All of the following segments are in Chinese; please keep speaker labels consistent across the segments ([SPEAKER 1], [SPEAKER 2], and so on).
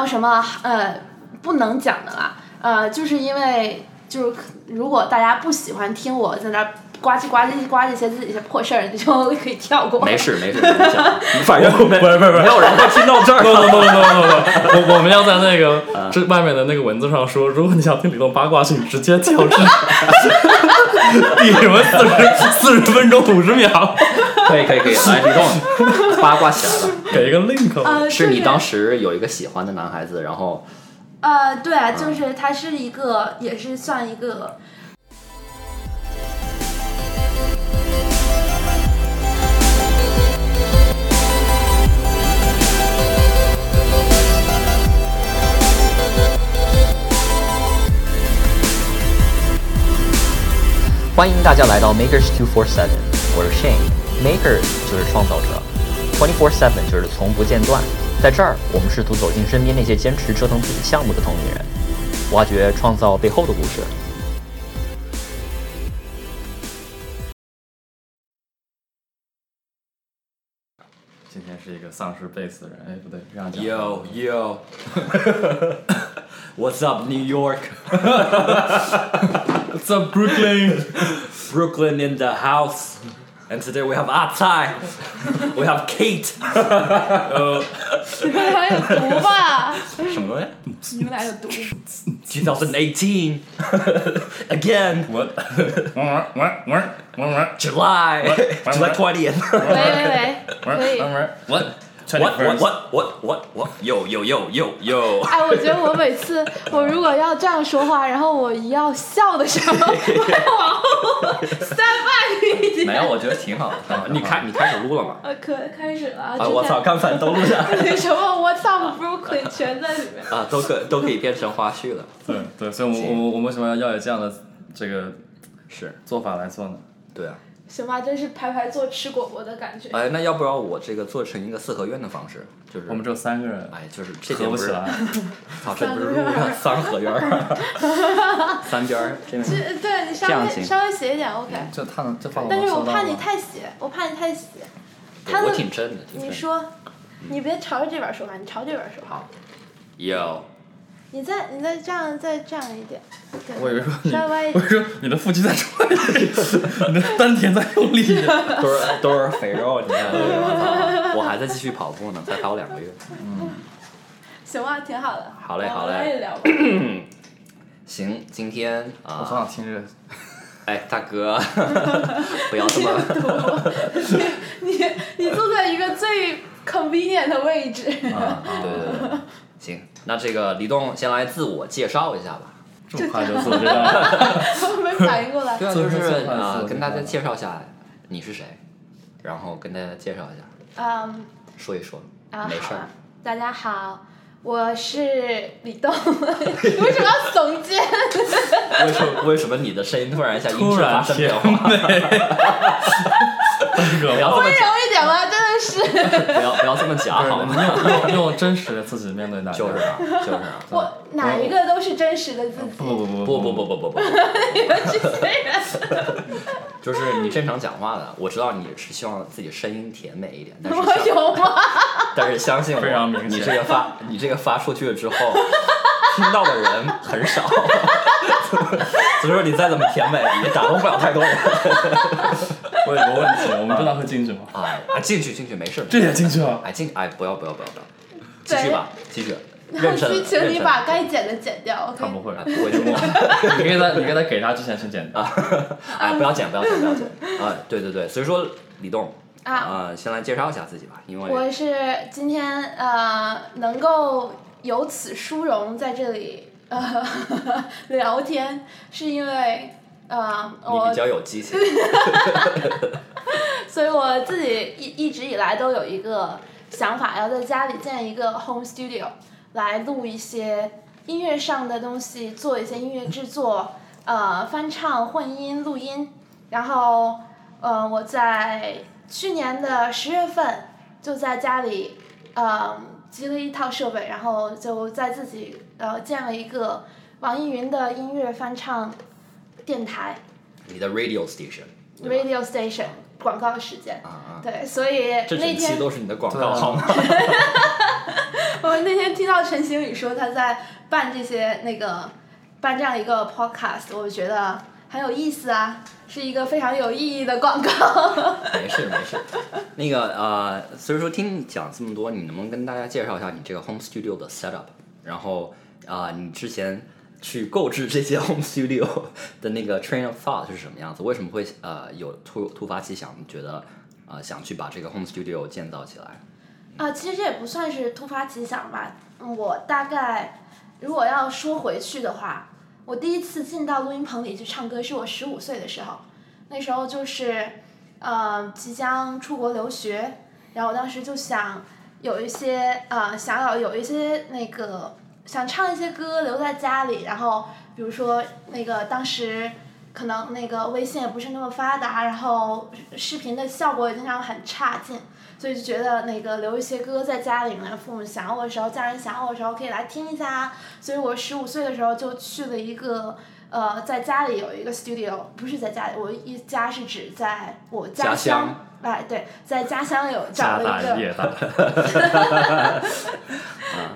[SPEAKER 1] 有什么呃不能讲的啦？呃，就是因为就是如果大家不喜欢听我在那呱唧呱唧呱唧一些自己一些破事儿，你就可以跳过。
[SPEAKER 2] 没事没事，反正
[SPEAKER 3] 不是不是不是
[SPEAKER 2] 没有人会听到这儿。
[SPEAKER 3] no no no no no no，我我们要在那个这外面的那个文字上说，如果你想听李栋八卦，请直接跳至 第什么四十四十分钟五十秒，
[SPEAKER 2] 可以可以可 以，来李栋八卦起来了。
[SPEAKER 3] 给一个 link。
[SPEAKER 1] 呃，
[SPEAKER 2] 是你当时有一个喜欢的男孩子，然后
[SPEAKER 1] 呃，对啊，就是他是一个，也是算一个。
[SPEAKER 2] 欢迎大家来到 Makers Two Four Seven，我是 Shane，Maker 就是创造者，Twenty Four Seven 就是从不间断。在这儿，我们试图走进身边那些坚持折腾自己项目的同龄人，挖掘创造背后的故事。
[SPEAKER 3] 今天是一个丧尸背死人，哎，不对，这样讲。
[SPEAKER 2] Yo yo, what's up New York?
[SPEAKER 3] What's up Brooklyn？
[SPEAKER 2] Brooklyn in the house. And today we have Atai, we have Kate.
[SPEAKER 1] 你们俩有毒吧？
[SPEAKER 2] 什么东西
[SPEAKER 1] 你们俩有毒。
[SPEAKER 2] ？2018 again,
[SPEAKER 3] 我，我我我我我
[SPEAKER 2] July, July 20th.
[SPEAKER 1] 喂喂喂，可以。
[SPEAKER 3] 我我
[SPEAKER 2] What what what what what what? Yo yo yo yo yo.
[SPEAKER 1] 哎，我觉得我每次我如果要这样说话，然后我一要笑的时候，我要往后三万一点。
[SPEAKER 2] 没有，我觉得挺好的。你开你开始录了吗？
[SPEAKER 1] 呃，可开始了啊！
[SPEAKER 2] 啊，我操，刚才都录下来
[SPEAKER 1] 之前什么 What's up Brooklyn 全在里面。
[SPEAKER 2] 啊，都可都可以变成花絮了。
[SPEAKER 3] 对对，所以我们我们我们为什么要要有这样的这个
[SPEAKER 2] 是，
[SPEAKER 3] 做法来做呢？
[SPEAKER 2] 对啊。
[SPEAKER 1] 行吧，真是排排坐吃果果的感觉。
[SPEAKER 2] 哎，那要不然我这个做成一个四合院的方式，就是
[SPEAKER 3] 我们只有三个人，
[SPEAKER 2] 哎，就是这边不是，
[SPEAKER 3] 合不起来。
[SPEAKER 2] 操，这不是三合院儿，三边儿，这
[SPEAKER 1] 对你稍
[SPEAKER 2] 这样行
[SPEAKER 1] 微稍微斜一点 OK，
[SPEAKER 3] 这他能这放
[SPEAKER 1] 但是我怕你太斜，我怕你太斜。他
[SPEAKER 2] 我挺真的。
[SPEAKER 1] 你说，你别朝着这边说话，你朝这边说话。
[SPEAKER 2] 有，
[SPEAKER 1] 你再你再这样再这样一点，对，
[SPEAKER 3] 我以为说你，
[SPEAKER 1] 稍微歪一点。
[SPEAKER 3] 我以为说你的腹肌在转，你的丹田在用力。
[SPEAKER 2] 都是都是肥肉，你看，我操，我还在继续跑步呢，才跑两个月。
[SPEAKER 1] 嗯行啊，挺好的。
[SPEAKER 2] 好嘞好嘞
[SPEAKER 1] 聊吧。
[SPEAKER 2] 行，今天
[SPEAKER 3] 我
[SPEAKER 2] 啊，
[SPEAKER 3] 好想听这个。
[SPEAKER 2] 哎，大哥，不要这么，
[SPEAKER 1] 你你坐在一个最 convenient 的位置。
[SPEAKER 3] 啊
[SPEAKER 2] 对对对，行，那这个李栋先来自我介绍一下吧。
[SPEAKER 3] 这么快就自我介绍了？
[SPEAKER 1] 我没反应过来。
[SPEAKER 2] 对啊，
[SPEAKER 3] 做
[SPEAKER 2] 就是啊、
[SPEAKER 3] 呃
[SPEAKER 2] 跟大家
[SPEAKER 3] 饭
[SPEAKER 2] 介绍一下你是谁，然后跟大家介绍一下，
[SPEAKER 1] 嗯
[SPEAKER 2] 说一说，
[SPEAKER 1] 啊，
[SPEAKER 2] 没事儿。
[SPEAKER 1] 大家好，我是李栋。你 为什么要耸肩？
[SPEAKER 2] 为什么为什么你的声音突然一下音质发
[SPEAKER 3] 突然
[SPEAKER 2] 生变化？
[SPEAKER 3] 那个
[SPEAKER 2] 不要这么
[SPEAKER 1] 温柔一点吗，真的是。
[SPEAKER 2] 不要不要这么假好吗？
[SPEAKER 3] 用用用真实的自己面对大家。
[SPEAKER 2] 就是啊，就是啊。
[SPEAKER 1] 我哪一个都是真实的自己。
[SPEAKER 3] 不不不
[SPEAKER 2] 不不不不不不，
[SPEAKER 1] 你们这些人，
[SPEAKER 2] 就是你正常讲话的，我知道你是希望自己声音甜美一点，但是
[SPEAKER 1] 我有吗？
[SPEAKER 2] 但是相信我，
[SPEAKER 3] 非常明显
[SPEAKER 2] 你这个发你这个发出去了之后，听到的人很少，所以说你再怎么甜美，也打动不了太多人。
[SPEAKER 3] 我有个问题，我们这档会进去吗？
[SPEAKER 2] 啊啊，进去进去没事。
[SPEAKER 3] 这也进去了。
[SPEAKER 2] 哎进哎不要不要不要不要，继续吧继续，认
[SPEAKER 1] 那
[SPEAKER 2] 真
[SPEAKER 1] 请请你把该剪的剪掉？
[SPEAKER 3] 他不会
[SPEAKER 2] 啊，不会听我。
[SPEAKER 3] 你给他你给他给他之前先剪啊。
[SPEAKER 2] 哎，不要剪，不要剪，不要剪。啊，对对对，所以说李栋，
[SPEAKER 1] 啊，
[SPEAKER 2] 啊，先来介绍一下自己吧，因为
[SPEAKER 1] 我是今天呃能够有此殊荣在这里呃 聊天，是因为呃我
[SPEAKER 2] 比较有激情。
[SPEAKER 1] 所以我自己一一直以来都有一个想法，要在家里建一个 home studio，来录一些音乐上的东西，做一些音乐制作，呃，翻唱、混音、录音。然后，呃，我在去年的十月份就在家里，呃，集了一套设备，然后就在自己呃建了一个网易云的音乐翻唱电台。
[SPEAKER 2] 你的 radio
[SPEAKER 1] station，radio station 广告时间。
[SPEAKER 2] 啊啊，
[SPEAKER 1] 对，所以
[SPEAKER 2] 这整期
[SPEAKER 1] 那天
[SPEAKER 2] 都是你的广告。号码。
[SPEAKER 1] 我那天听到陈星宇说他在办这些那个办这样一个 podcast，我觉得很有意思啊，是一个非常有意义的广告。
[SPEAKER 2] 没事没事。那个呃，所以说听你讲这么多，你能不能跟大家介绍一下你这个 home studio 的 setup？然后啊、你之前去购置这些 home studio 的那个 train of thought 是什么样子？为什么会呃有突突发奇想，觉得呃想去把这个 home studio 建造起来？
[SPEAKER 1] 啊，其实这也不算是突发奇想吧。嗯我大概如果要说回去的话，我第一次进到录音棚里去唱歌是我十五岁的时候，那时候就是呃即将出国留学，然后我当时就想有一些呃想要有一些那个想唱一些歌留在家里，然后比如说那个当时。可能那个微信也不是那么发达，然后视频的效果也经常很差劲，所以就觉得那个留一些歌在家里面，父母想我的时候，家人想我的时候可以来听一下啊。所以我十五岁的时候就去了一个呃，在家里有一个 studio，不是在家里，我一家是指在我
[SPEAKER 2] 家乡
[SPEAKER 1] 乡。哎，对，在家乡有找了一个，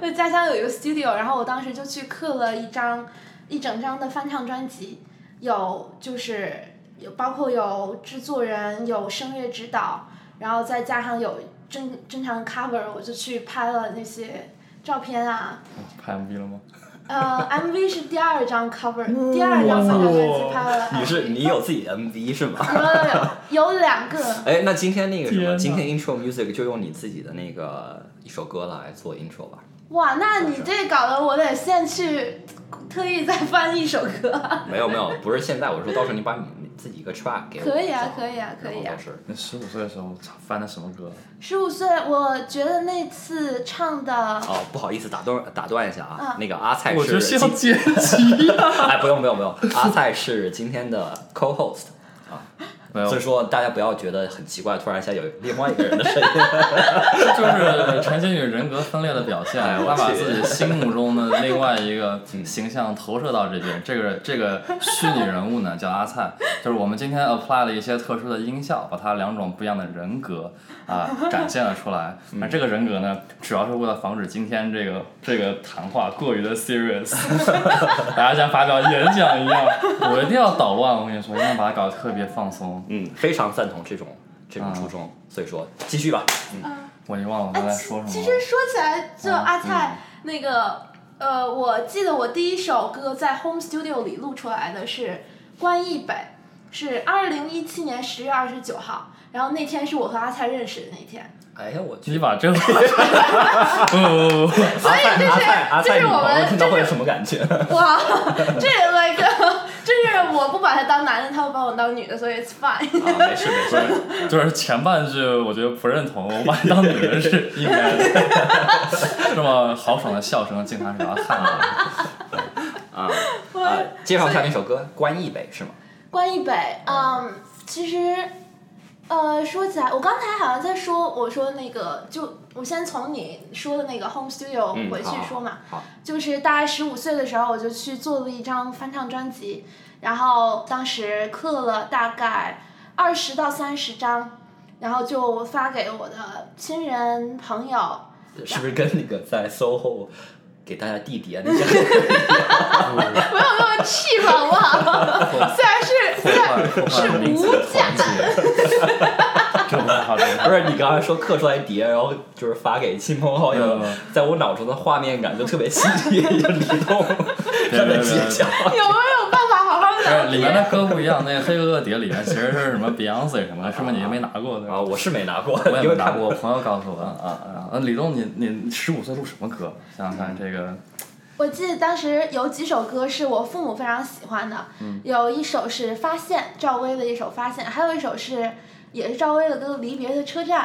[SPEAKER 1] 在家乡有一个 studio，然后我当时就去刻了一张一整张的翻唱专辑，有就是有包括有制作人，有声乐指导，然后再加上有正正常的 cover，我就去拍了那些照片啊。
[SPEAKER 3] 拍 MV 了吗？
[SPEAKER 1] 呃，MV 是第二张 cover，第二张翻唱专辑拍了。
[SPEAKER 2] 你是你有自己的 MV 是吗？
[SPEAKER 1] 有有有有两个，
[SPEAKER 2] 哎，那今天那个什么，今天 intro music 就用你自己的那个一首歌来做 intro 吧。
[SPEAKER 1] 哇，那你这搞得我得现去特意再翻一首歌。
[SPEAKER 2] 没有没有，不是现在，我说到时候你把你你自己一个 track 给我。
[SPEAKER 1] 可以啊可以啊可以啊
[SPEAKER 2] 然后到时候
[SPEAKER 3] 那十五岁的时候翻的什么歌？
[SPEAKER 1] 十五岁，我觉得那次唱的。
[SPEAKER 2] 哦，不好意思，打断打断一下啊，
[SPEAKER 1] 啊
[SPEAKER 2] 那个阿菜
[SPEAKER 3] 我觉得是
[SPEAKER 2] 是今
[SPEAKER 3] 要剪辑啊。
[SPEAKER 2] 哎，不用不用不用，阿菜是今天的
[SPEAKER 3] 没有
[SPEAKER 2] 所以，说大家不要觉得很奇怪，突然一下有另外一个人的声音。
[SPEAKER 3] 就是陈星宇人格分裂的表现，他把自己心目中的另外一个形象投射到这边。这个这个虚拟人物呢叫阿菜，就是我们今天 apply 了一些特殊的音效，把他两种不一样的人格啊 展现了出来。那这个人格呢，主要是为了防止今天这个这个谈话过于的 serious，大家像发表演讲一样，我一定要捣乱。我跟你说，一定要把它搞得特别放松。
[SPEAKER 2] 嗯，非常赞同这种这种初衷，所以说继续吧。嗯，
[SPEAKER 3] 我已经忘了刚才说什么了。
[SPEAKER 1] 其实说起来，就
[SPEAKER 3] 嗯
[SPEAKER 1] 阿菜、那个，呃，我记得我第一首歌在 Home Studio 里录出来的是《关忆北》，是二零一七年十月二十九号，然后那天是我和阿菜认识的那天。
[SPEAKER 2] 哎呀，我去。
[SPEAKER 3] 你把这个话，不不不不，
[SPEAKER 2] 阿菜阿菜阿菜女
[SPEAKER 1] 这是我们
[SPEAKER 2] 朋友听到会有什么感觉？
[SPEAKER 1] 哇，这 like 就是我不把他当男的，他会把我当女的，所以 it's fine。
[SPEAKER 2] 啊，没事没事。
[SPEAKER 3] 就是前半句我觉得不认同，我把你当女人是应该的。这么豪爽的笑声，经常是要汗了。
[SPEAKER 2] 啊 啊，介绍一下那首歌《关忆北》是吗？
[SPEAKER 1] 关忆北，嗯，其实，呃，说起来，我刚才好像在说，我说那个，就我先从你说的那个 home studio
[SPEAKER 2] 嗯，
[SPEAKER 1] 回去说嘛，
[SPEAKER 2] 好，
[SPEAKER 1] 就是大概十五岁的时候，我就去做了一张翻唱专辑，然后当时刻了大概二十到三十张，然后就发给我的亲人朋友。
[SPEAKER 2] 是不是跟那个在 SOHO 给大家递碟那些？
[SPEAKER 1] 没有那么 cheap 好不好？虽然是虽然
[SPEAKER 3] 破坏名字的团结，这不太好听。
[SPEAKER 2] 不是你刚才说刻出来碟，然后就是发给亲朋好友
[SPEAKER 3] 嗯，
[SPEAKER 2] 在我脑中的画面感就特别激烈，就李栋站在街角。
[SPEAKER 1] 有没有办法好好
[SPEAKER 3] 不是里面？的歌不一样，那个黑哥哥碟里面其实是什么 Beyonce 什么的，是不是你没拿过的？
[SPEAKER 2] 啊，我是没拿过，
[SPEAKER 3] 我也没拿过，我朋友告诉我的啊啊。呃李栋，你你十五岁录什么歌？想想看，这个
[SPEAKER 1] 我记得当时有几首歌是我父母非常喜欢的，有一首是《发现》，赵薇的一首《发现》，还有一首是也是赵薇的歌《离别的车站》。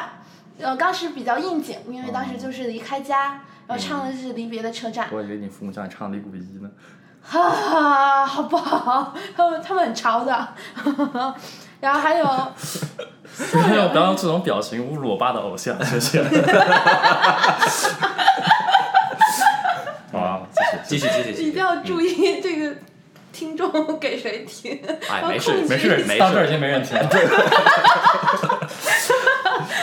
[SPEAKER 1] 呃，当时比较应景，因为当时就是离开家，然后唱的是《离别的车站》。
[SPEAKER 3] 我以为你父母叫你唱李谷一呢。
[SPEAKER 1] 哈哈，好不好？他们他们很潮的。然后还有，
[SPEAKER 3] 不要不要用这种表情侮辱我爸的偶像，谢谢。继续。
[SPEAKER 2] 继续继续
[SPEAKER 1] 一定。要注意这个听众 给谁听。
[SPEAKER 2] 哎，
[SPEAKER 1] 要
[SPEAKER 2] 没事没事没
[SPEAKER 3] 到这儿已
[SPEAKER 2] 事，
[SPEAKER 3] 经没人听了。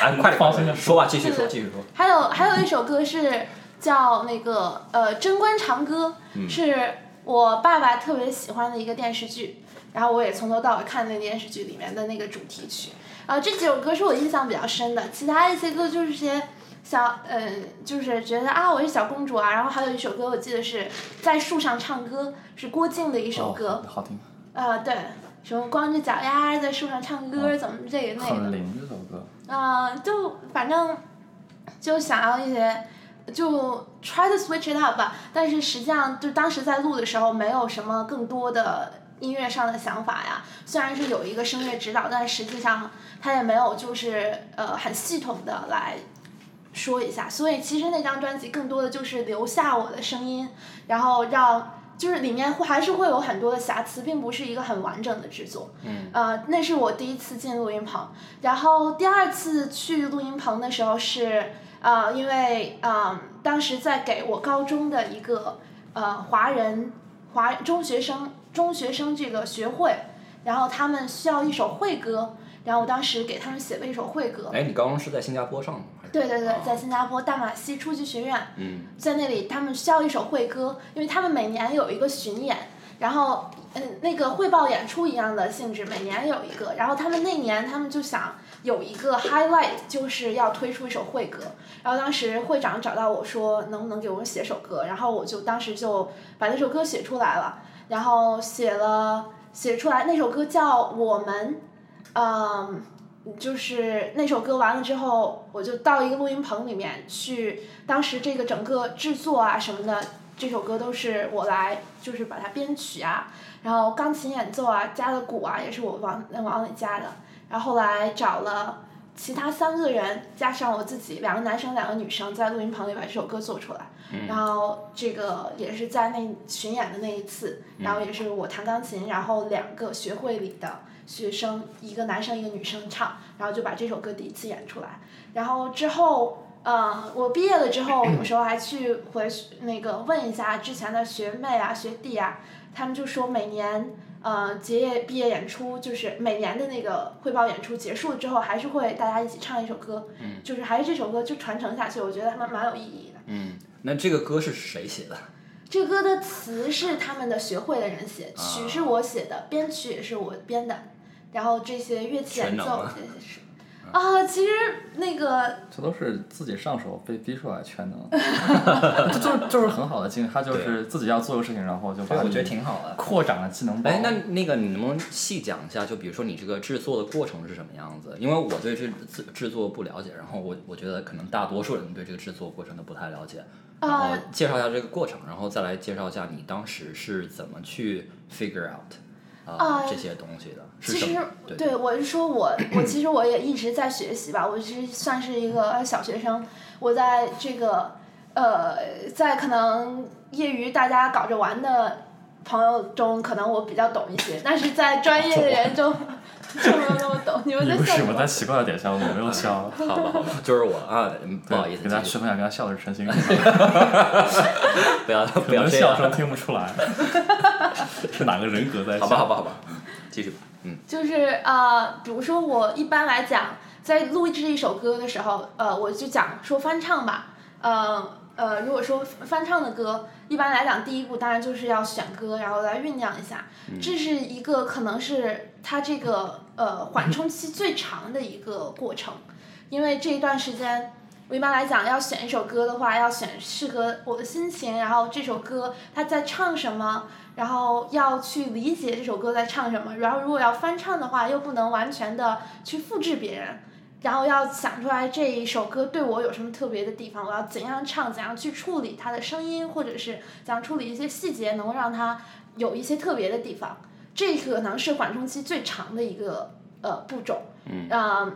[SPEAKER 2] 哎，快点
[SPEAKER 3] 放心地
[SPEAKER 2] 说吧，继续说继续说。
[SPEAKER 1] 还有还有一首歌是叫那个呃《贞观长歌》，是我爸爸特别喜欢的一个电视剧，然后我也从头到尾看那个电视剧里面的那个主题曲。啊，这几首歌是我印象比较深的，其他一些歌就是些小，嗯，就是觉得啊，我是小公主啊。然后还有一首歌，我记得是在树上唱歌，是郭靖的一首歌。
[SPEAKER 3] 哦，好听。
[SPEAKER 1] 啊，对，什么光着脚丫在树上唱歌，怎么这个那个。
[SPEAKER 3] 很灵这首歌。
[SPEAKER 1] 啊，就反正就想要一些，就 try to switch it up 吧。但是实际上，就当时在录的时候，没有什么更多的音乐上的想法呀。虽然是有一个声乐指导，但实际上。他也没有就是呃很系统的来说一下，所以其实那张专辑更多的就是留下我的声音，然后让就是里面还是会有很多的瑕疵，并不是一个很完整的制作。
[SPEAKER 2] 嗯。
[SPEAKER 1] 呃，那是我第一次进录音棚，然后第二次去录音棚的时候是呃因为嗯当时在给我高中的一个呃华人华中学生中学生这个学会，然后他们需要一首会歌。然后我当时给他们写了一首会歌。
[SPEAKER 2] 哎，你高中是在新加坡上的
[SPEAKER 1] 对对对，在新加坡大马西初级学院。
[SPEAKER 2] 嗯。
[SPEAKER 1] 在那里，他们需要一首会歌，因为他们每年有一个巡演，然后嗯，那个汇报演出一样的性质，每年有一个。然后他们那年，他们就想有一个 highlight，就是要推出一首会歌。然后当时会长找到我说，能不能给我们写首歌？然后我就当时就把那首歌写出来了，然后写了写出来那首歌叫《我们》。嗯，就是那首歌完了之后，我就到一个录音棚里面去。当时这个整个制作啊什么的，这首歌都是我来，就是把它编曲啊，然后钢琴演奏啊，加的鼓啊也是我往往里加的。然后后来找了其他三个人，加上我自己，两个男生两个女生，在录音棚里把这首歌做出来。然后这个也是在那巡演的那一次，然后也是我弹钢琴，然后两个学会里的。学生一个男生一个女生唱，然后就把这首歌第一次演出来。然后之后，呃，我毕业了之后，有时候还去回那个问一下之前的学妹啊、学弟啊，他们就说每年呃结业毕业演出，就是每年的那个汇报演出结束之后，还是会大家一起唱一首歌，就是还是这首歌就传承下去，我觉得他们蛮有意义的。
[SPEAKER 2] 嗯，那这个歌是谁写的？
[SPEAKER 1] 这歌的词是他们的学会的人写，曲是我写的，编曲也是我编的。然后这些乐器演奏这些是啊，其实那个
[SPEAKER 3] 这都是自己上手被逼出来全能，这 就就是很好的经历。他就是自己要做个事情，然后就把
[SPEAKER 2] 我觉得挺好的，
[SPEAKER 3] 扩展了技能包。
[SPEAKER 2] 哎，那那个你能不能细讲一下？就比如说你这个制作的过程是什么样子？因为我对这制制作不了解，然后我我觉得可能大多数人对这个制作过程都不太了解。然后介绍一下这个过程，然后再来介绍一下你当时是怎么去 figure out。啊，这些东西的，
[SPEAKER 1] 其实对我是说，我我其实我也一直在学习吧，我其实算是一个小学生，我在这个呃，在可能业余大家搞着玩的朋友中，可能我比较懂一些，但是在专业的人中。就没有那么懂，你们在笑什
[SPEAKER 3] 么？在奇怪的点笑，我没有笑。
[SPEAKER 2] 好吧，好吧，就是我啊，不好意思。
[SPEAKER 3] 给大家说分享，跟他笑的是陈星。
[SPEAKER 2] 不要不要
[SPEAKER 3] 笑声听不出来。是哪个人格在？
[SPEAKER 2] 好吧，好吧，好吧，继续吧。嗯。
[SPEAKER 1] 就是呃，比如说我一般来讲，在录制一首歌的时候，呃，我就讲说翻唱吧，呃。呃，如果说翻唱的歌，一般来讲，第一步当然就是要选歌，然后来酝酿一下，这是一个可能是它这个呃缓冲期最长的一个过程，因为这一段时间，我一般来讲要选一首歌的话，要选适合我的心情，然后这首歌它在唱什么，然后要去理解这首歌在唱什么，然后如果要翻唱的话，又不能完全的去复制别人。然后要想出来这一首歌对我有什么特别的地方，我要怎样唱，怎样去处理它的声音，或者是怎样处理一些细节，能够让它有一些特别的地方。这可能是缓冲期最长的一个呃步骤。
[SPEAKER 2] 嗯。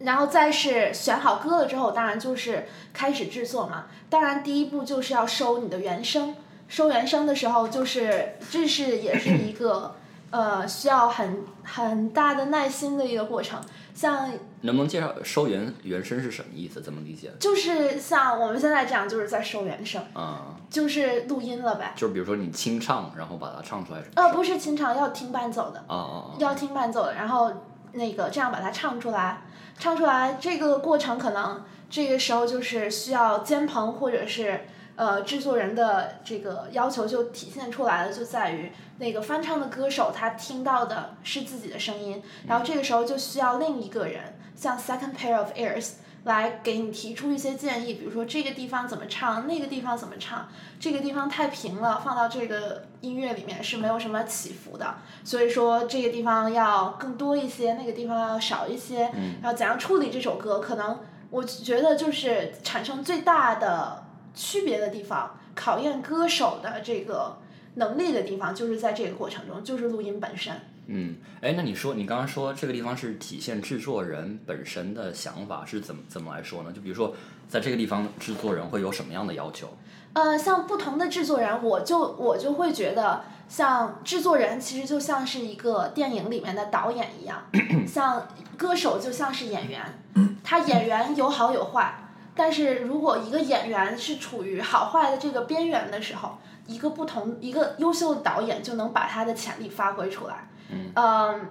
[SPEAKER 1] 然后再是选好歌了之后，当然就是开始制作嘛。当然第一步就是要收你的原声，收原声的时候就是这是也是一个呃需要很很大的耐心的一个过程。像
[SPEAKER 2] 能不能介绍收原原声是什么意思？怎么理解？
[SPEAKER 1] 就是像我们现在这样，就是在收原声，
[SPEAKER 2] 啊，
[SPEAKER 1] 就是录音了呗。
[SPEAKER 2] 就是比如说你清唱，然后把它唱出来。
[SPEAKER 1] 呃，不是清唱，要听伴奏的。
[SPEAKER 2] 啊啊啊！
[SPEAKER 1] 要听伴奏的，然后那个这样把它唱出来，唱出来这个过程可能这个时候就是需要监棚或者是呃制作人的这个要求就体现出来了，就在于那个翻唱的歌手他听到的是自己的声音，然后这个时候就需要另一个人像 second pair of ears。来给你提出一些建议，比如说这个地方怎么唱，那个地方怎么唱，这个地方太平了，放到这个音乐里面是没有什么起伏的，所以说这个地方要更多一些，那个地方要少一些，然后怎样处理这首歌，可能我觉得就是产生最大的区别的地方，考验歌手的这个能力的地方，就是在这个过程中，就是录音本身。
[SPEAKER 2] 嗯，哎，那你说你刚刚说这个地方是体现制作人本身的想法，是怎么怎么来说呢？就比如说，在这个地方制作人会有什么样的要求？
[SPEAKER 1] 呃，像不同的制作人，我就我就会觉得，像制作人其实就像是一个电影里面的导演一样，像歌手就像是演员，他演员有好有坏，但是如果一个演员是处于好坏的这个边缘的时候，一个不同一个优秀的导演就能把他的潜力发挥出来。嗯，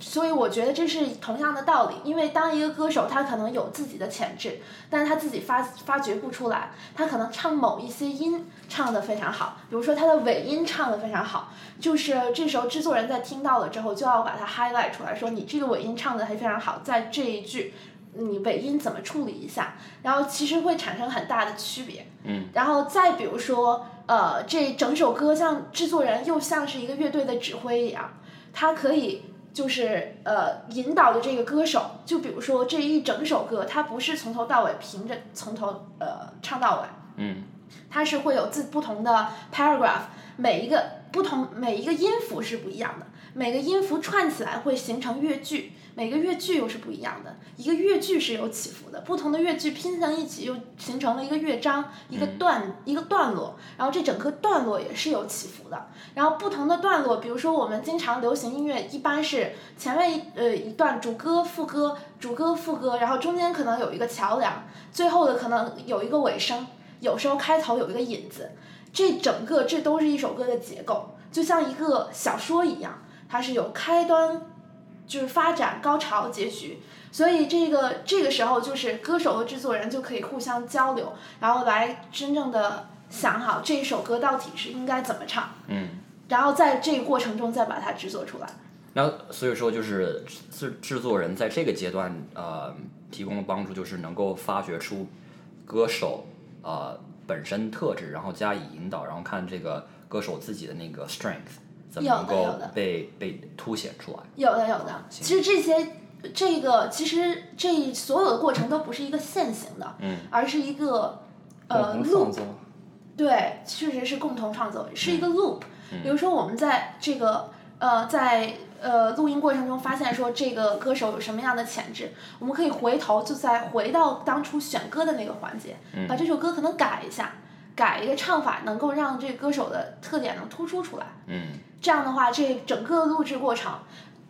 [SPEAKER 1] 所以我觉得这是同样的道理，因为当一个歌手他可能有自己的潜质，但是他自己发发掘不出来，他可能唱某一些音唱的非常好，比如说他的尾音唱的非常好，就是这时候制作人在听到了之后就要把它 highlight 出来，说你这个尾音唱的还非常好，在这一句你尾音怎么处理一下，然后其实会产生很大的区别。
[SPEAKER 2] 嗯，
[SPEAKER 1] 然后再比如说。呃，这整首歌像制作人又像是一个乐队的指挥一样，他可以就是呃引导着这个歌手。就比如说这一整首歌，它不是从头到尾凭着从头呃唱到尾，
[SPEAKER 2] 嗯，
[SPEAKER 1] 它是会有自不同的 paragraph，每一个不同每一个音符是不一样的，每个音符串起来会形成乐句。每个乐句又是不一样的，一个乐句是有起伏的，不同的乐句拼在一起又形成了一个乐章，一个段一个段落，然后这整个段落也是有起伏的。然后不同的段落，比如说我们经常流行音乐一般是前面一呃一段主歌副歌主歌副歌，然后中间可能有一个桥梁，最后的可能有一个尾声，有时候开头有一个引子，这整个这都是一首歌的结构，就像一个小说一样，它是有开端。就是发展高潮结局，所以这个这个时候就是歌手和制作人就可以互相交流，然后来真正的想好这一首歌到底是应该怎么唱，
[SPEAKER 2] 嗯，
[SPEAKER 1] 然后在这个过程中再把它制作出来。
[SPEAKER 2] 那所以说就是制制作人在这个阶段呃提供的帮助就是能够发掘出歌手呃本身特质，然后加以引导，然后看这个歌手自己的那个 strength。怎么能够被被凸显出来？
[SPEAKER 1] 有的有的，其实这些这个其实这所有的过程都不是一个线性的，
[SPEAKER 2] 嗯，
[SPEAKER 1] 而是一个呃 loop，对，确实是共同创作，是一个 loop。比如说我们在这个呃在呃录音过程中发现说这个歌手有什么样的潜质，我们可以回头就再回到当初选歌的那个环节，把这首歌可能改一下，改一个唱法，能够让这个歌手的特点能突出出来，
[SPEAKER 2] 嗯。
[SPEAKER 1] 这样的话，这整个录制过程，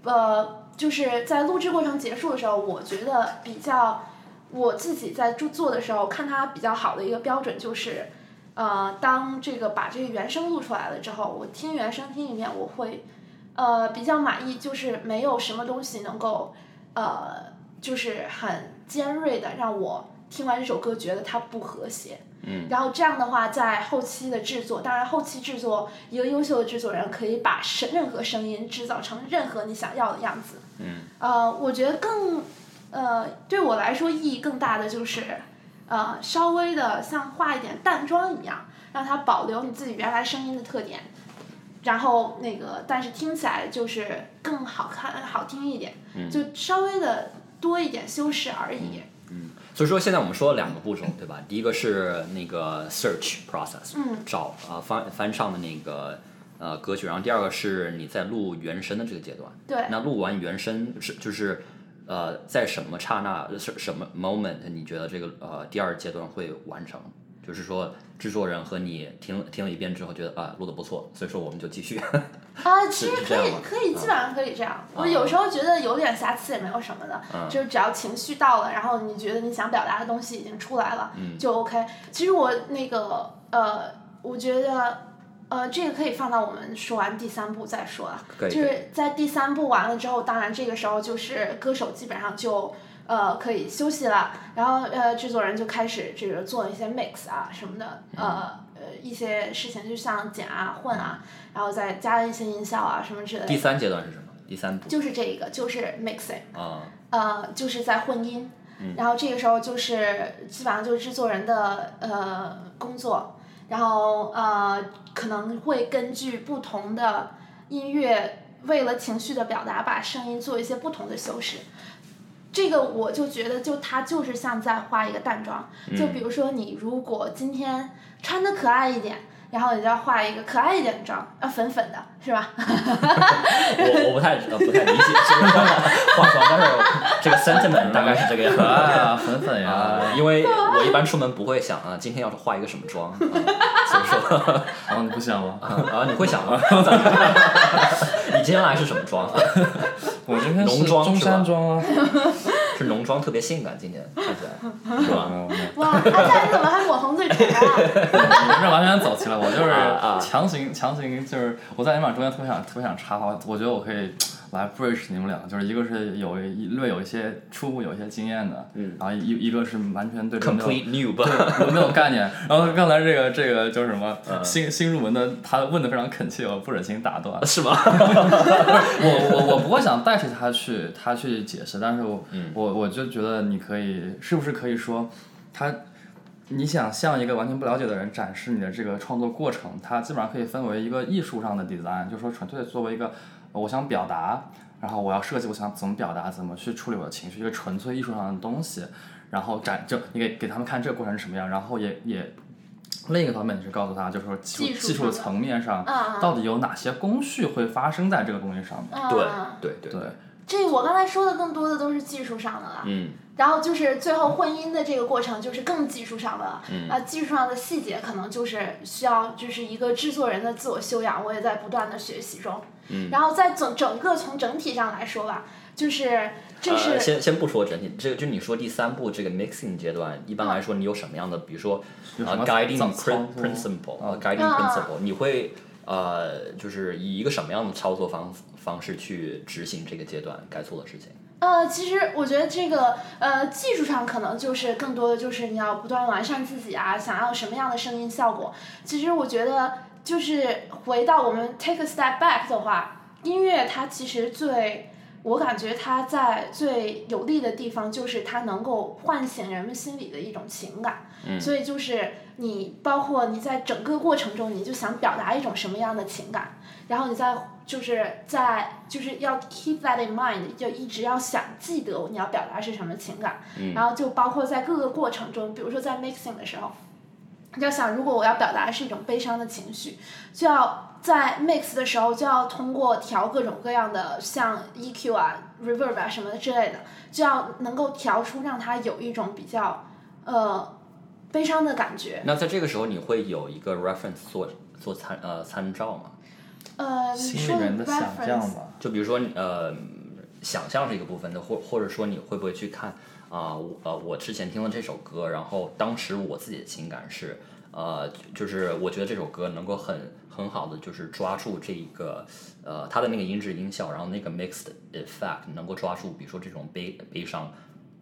[SPEAKER 1] 呃，就是在录制过程结束的时候，我觉得比较我自己在做做的时候，看它比较好的一个标准就是，呃，当这个把这个原声录出来了之后，我听原声听一遍，我会呃比较满意，就是没有什么东西能够呃就是很尖锐的让我听完这首歌觉得它不和谐。
[SPEAKER 2] 嗯，
[SPEAKER 1] 然后这样的话，在后期的制作，当然后期制作一个优秀的制作人可以把声任何声音制造成任何你想要的样子。
[SPEAKER 2] 嗯，
[SPEAKER 1] 呃，我觉得更，呃，对我来说意义更大的就是，呃，稍微的像化一点淡妆一样，让它保留你自己原来声音的特点，然后那个，但是听起来就是更好看、好听一点，就稍微的多一点修饰而已。
[SPEAKER 2] 所以说，现在我们说了两个步骤，对吧？第一个是那个 search process，找啊翻翻唱的那个呃歌曲，然后第二个是你在录原声的这个阶段。
[SPEAKER 1] 对。
[SPEAKER 2] 那录完原声是就是呃在什么刹那什什么 moment 你觉得这个呃第二阶段会完成？就是说，制作人和你听听了一遍之后，觉得啊录的不错，所以说我们就继续。
[SPEAKER 1] 啊，其实可以，可以，基本上可以这样。我有时候觉得有点瑕疵也没有什么的，就是只要情绪到了，然后你觉得你想表达的东西已经出来了，就 OK。其实我那个呃，我觉得呃，这个可以放到我们说完第三步再说啊。就是在第三步完了之后，当然这个时候就是歌手基本上就呃可以休息了，然后呃制作人就开始这个做一些 mix 啊什么的，呃呃一些事情，就像剪啊混啊，然后再加一些音效啊什么之类的。
[SPEAKER 2] 第三阶段是什么？第三步
[SPEAKER 1] 就是这一个，就是 mixing。
[SPEAKER 2] 啊，
[SPEAKER 1] 呃，就是在混音，然后这个时候就是基本上就是制作人的呃工作，然后呃可能会根据不同的音乐，为了情绪的表达，把声音做一些不同的修饰。这个我就觉得，就它就是像在画一个淡妆，就比如说你如果今天穿的可爱一点。然后你就要画一个可爱一点的妆，要粉粉的，是吧？
[SPEAKER 2] 我我不太呃不太理解这个化妆，但是这个 sentiment 大概是这个样
[SPEAKER 3] 可爱
[SPEAKER 2] 子。
[SPEAKER 3] 啊，粉粉呀，
[SPEAKER 2] 啊，因为我一般出门不会想啊，今天要是化一个什么妆，啊、所以说
[SPEAKER 3] 然 后你不想吗？
[SPEAKER 2] 啊，你会想吗？你今天来是什么妆？
[SPEAKER 3] 我今天是
[SPEAKER 2] 浓妆
[SPEAKER 3] 中
[SPEAKER 2] 是吧？
[SPEAKER 3] 山装啊，
[SPEAKER 2] 是浓妆特别性感，今天看起来。是吧？
[SPEAKER 1] 哇，阿菜你怎么还抹红嘴唇啊？
[SPEAKER 3] 这完全走齐了，我就是强行强行就是我在你们俩中间特别想特别想插话，我觉得我可以来 bridge 你们俩，就是一个是有一略有一些初步有一些经验的，
[SPEAKER 2] 嗯
[SPEAKER 3] 然后一一个是完全对这个没有
[SPEAKER 2] complete
[SPEAKER 3] 对没有概念，然后刚才这个这个就是什么
[SPEAKER 2] 嗯
[SPEAKER 3] 新新入门的，他问的非常恳切，我不忍心打断。
[SPEAKER 2] 是吗？
[SPEAKER 3] 我我我不会想代替他去他去解释，但是我、
[SPEAKER 2] 嗯
[SPEAKER 3] 我我就觉得你可以是不是可以说他。你想向一个完全不了解的人展示你的这个创作过程，它基本上可以分为一个艺术上的 design，就是说纯粹作为一个呃我想表达，然后我要设计我想怎么表达，怎么去处理我的情绪，一个纯粹艺术上的东西，然后展就你给给他们看这个过程是什么样，然后也也另一个方面你是告诉他，就是说技
[SPEAKER 1] 技术
[SPEAKER 3] 技术层面上
[SPEAKER 1] 啊
[SPEAKER 3] 到底有哪些工序会发生在这个东西上面。
[SPEAKER 2] 对
[SPEAKER 1] 啊
[SPEAKER 2] 对对
[SPEAKER 3] 对，
[SPEAKER 1] 这我刚才说的更多的都是技术上的了，
[SPEAKER 2] 嗯。
[SPEAKER 1] 然后就是最后混音的这个过程就是更技术上的了，
[SPEAKER 2] 嗯。
[SPEAKER 1] 啊，技术上的细节可能就是需要就是一个制作人的自我修养，我也在不断的学习中，
[SPEAKER 2] 嗯
[SPEAKER 1] 然后在整整个从整体上来说吧，就是这是、
[SPEAKER 2] 呃，先先不说整体，这个就你说第三步这个 mixing 阶段，一般来说你有什么样的，比如说呃
[SPEAKER 3] 有什么
[SPEAKER 2] guiding principle，呃
[SPEAKER 3] 啊
[SPEAKER 2] guiding
[SPEAKER 1] 啊
[SPEAKER 2] principle，你会呃就是以一个什么样的操作方方式去执行这个阶段该做的事情？
[SPEAKER 1] 呃，其实我觉得这个呃技术上可能就是更多的就是你要不断完善自己啊，想要什么样的声音效果。其实我觉得就是回到我们 take a step back 的话，音乐它其实最我感觉它在最有利的地方就是它能够唤醒人们心里的一种情感。
[SPEAKER 2] 嗯
[SPEAKER 1] 所以就是你包括你在整个过程中，你就想表达一种什么样的情感，然后你在就是在就是要 keep that in mind，就一直要想记得你要表达是什么情感，
[SPEAKER 2] 嗯
[SPEAKER 1] 然后就包括在各个过程中，比如说在 mixing 的时候，你要想如果我要表达的是一种悲伤的情绪，就要在 mix 的时候就要通过调各种各样的像 EQ 啊、reverb 啊什么的之类的，就要能够调出让它有一种比较呃悲伤的感觉。
[SPEAKER 2] 那在这个时候你会有一个 reference 做做参呃参照吗？
[SPEAKER 1] 呃，你
[SPEAKER 3] 心里
[SPEAKER 1] 说
[SPEAKER 3] 面的想象吧。
[SPEAKER 2] 就比如说呃，想象这个部分的，或或者说你会不会去看啊、我呃，我之前听了这首歌，然后当时我自己的情感是呃，就是我觉得这首歌能够很很好的就是抓住这一个呃它的那个音质音效，然后那个 mixed effect 能够抓住，比如说这种悲悲伤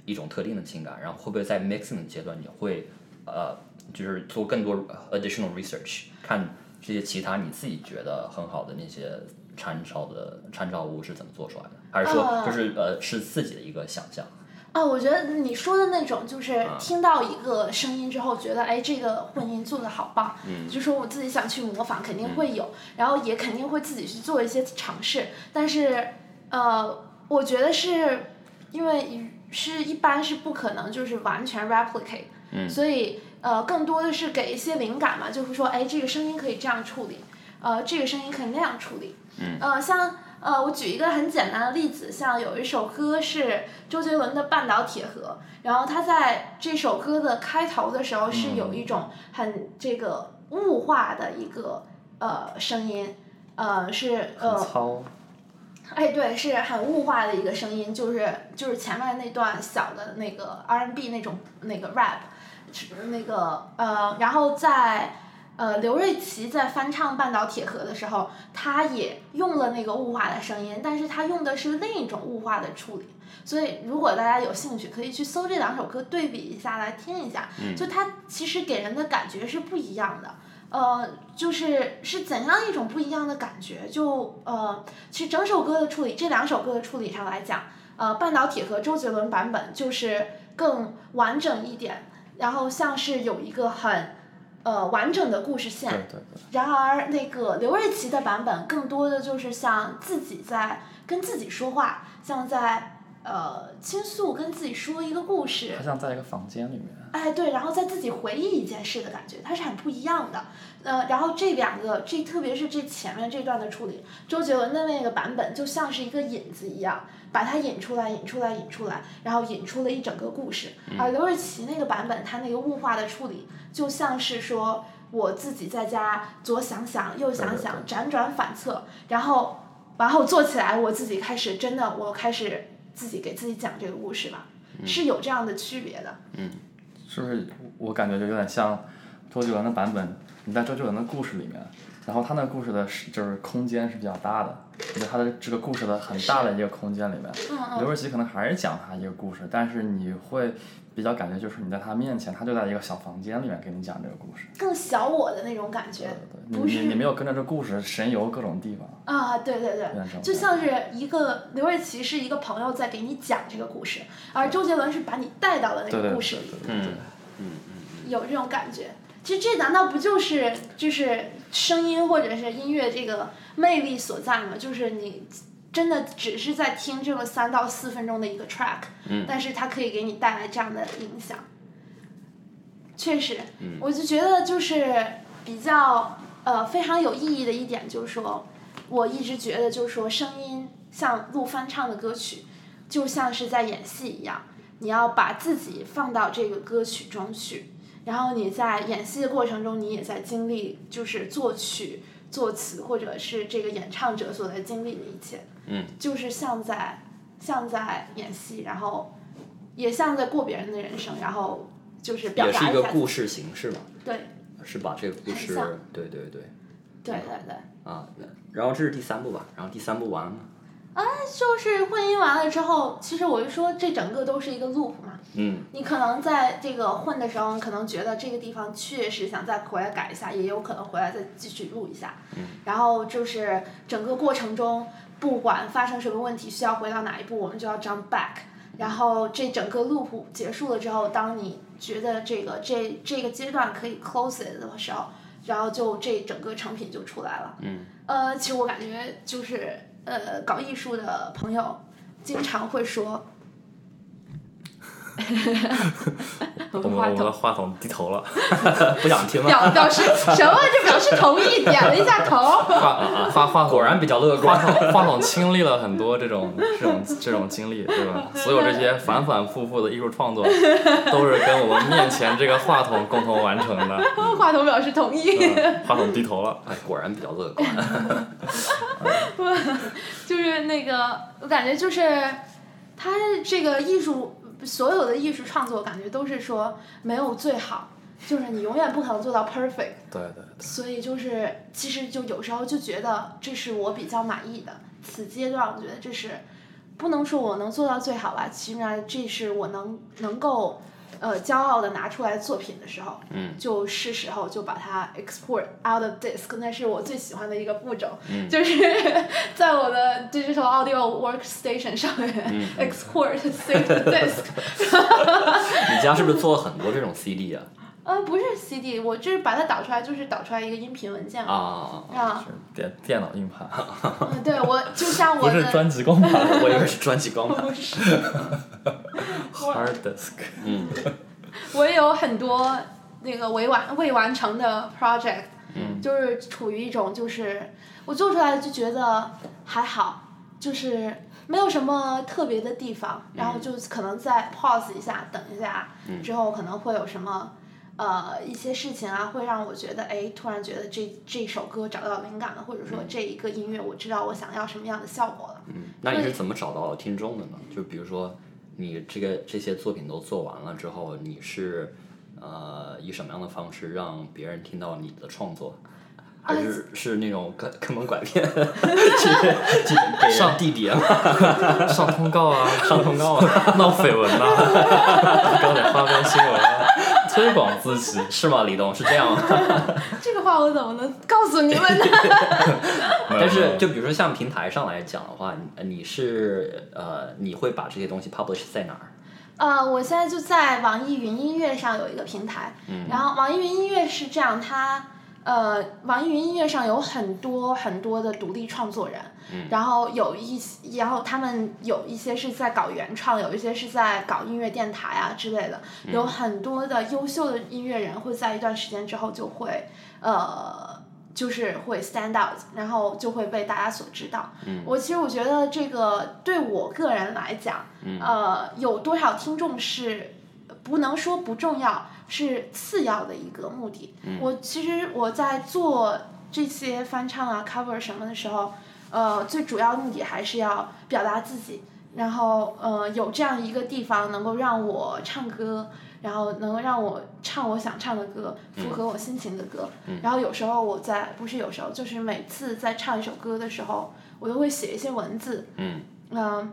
[SPEAKER 2] 一种特定的情感，然后会不会在 mixing 的阶段你会呃就是做更多 additional research 看这些其他你自己觉得很好的那些参照的参照物是怎么做出来的，还是说
[SPEAKER 1] 呃
[SPEAKER 2] 就是呃是自己的一个想象？
[SPEAKER 1] 啊，我觉得你说的那种，就是
[SPEAKER 2] 啊
[SPEAKER 1] 听到一个声音之后，觉得哎，这个混音做的好棒，
[SPEAKER 2] 嗯。
[SPEAKER 1] 就说我自己想去模仿，肯定会有，然后也肯定会自己去做一些尝试。但是，呃，我觉得是因为是一般是不可能就是完全 replicate，、
[SPEAKER 2] 嗯。
[SPEAKER 1] 所以呃，更多的是给一些灵感嘛，就是说，哎，这个声音可以这样处理，呃，这个声音可以那样处理，
[SPEAKER 2] 嗯。
[SPEAKER 1] 呃，像呃，我举一个很简单的例子，像有一首歌是周杰伦的《半岛铁盒》，然后他在这首歌的开头的时候是有一种很这个物化的一个呃声音，呃是呃哎，对，是很物化的一个声音，就是就是前面那段小的那个 R&B 那种那个 rap，那个呃，然后在呃，刘瑞琦在翻唱《半岛铁盒》的时候，他也用了那个雾化的声音，但是他用的是另一种雾化的处理。所以，如果大家有兴趣，可以去搜这两首歌对比一下来听一下，就它其实给人的感觉是不一样的。呃，就是是怎样一种不一样的感觉？就呃，其实整首歌的处理，这两首歌的处理上来讲，呃，《半岛铁盒》周杰伦版本就是更完整一点，然后像是有一个很呃完整的故事线。
[SPEAKER 3] 对对对。
[SPEAKER 1] 然而，那个刘瑞琦的版本更多的就是像自己在跟自己说话，像在呃倾诉，跟自己说一个故事。
[SPEAKER 3] 他像在一个房间里面。
[SPEAKER 1] 哎，对，然后在自己回忆一件事的感觉，它是很不一样的。呃，然后这两个，这特别是这前面这段的处理，周杰伦的那个版本就像是一个引子一样，把它引出来，引出来，引出来，然后引出了一整个故事。而刘瑞琦那个版本，他那个物化的处理，就像是说我自己在家左想想右想想，辗转反侧，然后然后做起来，我自己开始真的，我开始自己给自己讲这个故事了，是有这样的区别的。
[SPEAKER 2] 嗯。
[SPEAKER 3] 是不是我感觉就有点像周杰伦的版本？你在周杰伦的故事里面，然后他那个故事的是就是空间是比较大的，在他的这个故事的很大的一个空间里面，刘瑞琦可能还是讲他一个故事，但是你会比较感觉就是你在他面前，他就在一个小房间里面给你讲这个故事，
[SPEAKER 1] 更小我的那种感觉，
[SPEAKER 3] 不是你没有跟着这故事神游各种地方。
[SPEAKER 1] 啊，对对对，就像是一个刘瑞琦是一个朋友在给你讲这个故事，而周杰伦是把你带到了那个故事里，
[SPEAKER 3] 嗯
[SPEAKER 2] 嗯嗯，
[SPEAKER 1] 有这种感觉。其实这难道不就是就是声音或者是音乐这个魅力所在嘛？就是你真的只是在听这么三到四分钟的一个 track，但是它可以给你带来这样的影响。确实，我就觉得就是比较呃非常有意义的一点，就是说我一直觉得就是说声音像录翻唱的歌曲，就像是在演戏一样，你要把自己放到这个歌曲中去。然后你在演戏的过程中，你也在经历，就是作曲、作词，或者是这个演唱者所在经历的一切。
[SPEAKER 2] 嗯。
[SPEAKER 1] 就是像在像在演戏，然后也像在过别人的人生，然后就是表达
[SPEAKER 2] 一下。也是一个故事形式嘛。
[SPEAKER 1] 对。
[SPEAKER 2] 是把这个故事，对对对。
[SPEAKER 1] 对对对。
[SPEAKER 2] 啊，然后这是第三部吧？然后第三部完了吗？
[SPEAKER 1] 啊，就是混音完了之后，其实我就说这整个都是一个 loop 嘛。
[SPEAKER 2] 嗯。
[SPEAKER 1] 你可能在这个混的时候，可能觉得这个地方确实想再回来改一下，也有可能回来再继续录一下。
[SPEAKER 2] 嗯。
[SPEAKER 1] 然后就是整个过程中，不管发生什么问题，需要回到哪一步，我们就要 jump back。然后这整个 loop 结束了之后，当你觉得这个这这个阶段可以 close it 的时候，然后就这整个成品就出来了。
[SPEAKER 2] 嗯。
[SPEAKER 1] 呃，其实我感觉就是。呃，搞艺术的朋友经常会说，
[SPEAKER 3] 我们我们的话筒低头了，
[SPEAKER 2] 不想听了。
[SPEAKER 1] 表表示 什么？就表示同意，点了一下头。
[SPEAKER 3] 话话话
[SPEAKER 2] 果然比较乐观。
[SPEAKER 3] 话筒话筒经历了很多这种这种这种经历，对吧？所有这些反反复复的艺术创作，都是跟我们面前这个话筒共同完成的。
[SPEAKER 1] 话筒表示同意。
[SPEAKER 3] 话筒低头了，
[SPEAKER 2] 哎，果然比较乐观。
[SPEAKER 1] 就是那个，我感觉就是他这个艺术。所有的艺术创作，感觉都是说没有最好，就是你永远不可能做到 perfect。
[SPEAKER 3] 对对。
[SPEAKER 1] 所以就是，其实就有时候就觉得这是我比较满意的。此阶段，我觉得这是不能说我能做到最好吧，起码这是我能能够。呃，骄傲的拿出来作品的时候，
[SPEAKER 2] 嗯，
[SPEAKER 1] 就是时候就把它 export out of disk，那是我最喜欢的一个步骤，
[SPEAKER 2] 嗯，
[SPEAKER 1] 就是在我的 digital audio workstation 上面 export save disk。
[SPEAKER 2] 你家是不是做了很多这种 CD 啊？
[SPEAKER 1] 呃，不是 CD，我就是把它导出来，就是导出来一个音频文件
[SPEAKER 2] 嘛。
[SPEAKER 1] 啊啊
[SPEAKER 3] 电电脑硬盘。
[SPEAKER 1] 嗯，对，我就像我
[SPEAKER 3] 的。不是专辑光盘，
[SPEAKER 2] 我以为是专辑光盘。
[SPEAKER 1] 不是。
[SPEAKER 3] Hard disk。
[SPEAKER 2] 嗯。
[SPEAKER 1] 我也有很多那个未完未完成的 project，
[SPEAKER 2] 嗯，
[SPEAKER 1] 就是处于一种就是我做出来就觉得还好，就是没有什么特别的地方，然后就可能再 pause 一下，等一下，之后可能会有什么呃一些事情啊，会让我觉得哎，突然觉得这这首歌找到灵感了，或者说这一个音乐我知道我想要什么样的效果了。
[SPEAKER 2] 嗯，那你是怎么找到听众的呢？就比如说。你这个这些作品都做完了之后，你是呃，以什么样的方式让别人听到你的创作？还是是那种坑坑蒙拐骗，去去
[SPEAKER 3] 上
[SPEAKER 2] 地点吗？
[SPEAKER 3] 上通告啊，
[SPEAKER 2] 上通告啊？
[SPEAKER 3] 闹绯闻呐、搞点花边新闻啊，推广自己。
[SPEAKER 2] 是吗？李东是这样吗？
[SPEAKER 1] 这个话我怎么能告诉你们呢？
[SPEAKER 2] 但是就比如说像平台上来讲的话，你你是呃，你会把这些东西 publish 在哪儿？
[SPEAKER 1] 呃，我现在就在网易云音乐上有一个平台，然后网易云音乐是这样，它呃，网易云音乐上有很多很多的独立创作人，然后有一些，然后他们有一些是在搞原创，有一些是在搞音乐电台啊之类的，有很多的优秀的音乐人会在一段时间之后就会呃。就是会 stand out，然后就会被大家所知道。我其实我觉得这个对我个人来讲，呃，有多少听众是不能说不重要，是次要的一个目的。我其实我在做这些翻唱啊、cover 什么的时候，呃，最主要的目的还是要表达自己，然后呃，有这样一个地方能够让我唱歌。然后能够让我唱我想唱的歌，符合我心情的歌。然后有时候我在不是有时候，就是每次在唱一首歌的时候，我都会写一些文字。
[SPEAKER 2] 嗯
[SPEAKER 1] 嗯，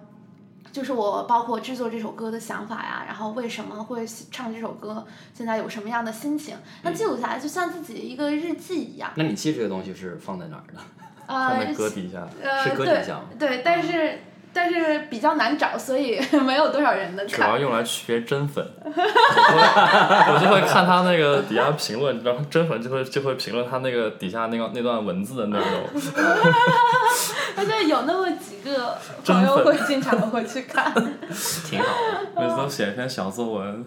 [SPEAKER 1] 就是我包括制作这首歌的想法呀，然后为什么会唱这首歌，现在有什么样的心情，那记录下来就像自己一个日记一样。
[SPEAKER 2] 那你记这个东西是放在哪儿的？
[SPEAKER 1] 呃
[SPEAKER 3] 放在歌底下，
[SPEAKER 1] 呃，
[SPEAKER 2] 是歌底
[SPEAKER 1] 对
[SPEAKER 2] 下吗
[SPEAKER 1] 对，但是但是比较难找，所以 没有多少人能看。
[SPEAKER 3] 主要用来区别真粉。我就会看他那个底下评论，然后真粉就会就会评论他那个底下那个那段文字的内容。
[SPEAKER 1] 而且有那么几个朋友会经常会去看，
[SPEAKER 2] 挺好的。
[SPEAKER 3] 每次都写一篇小作文，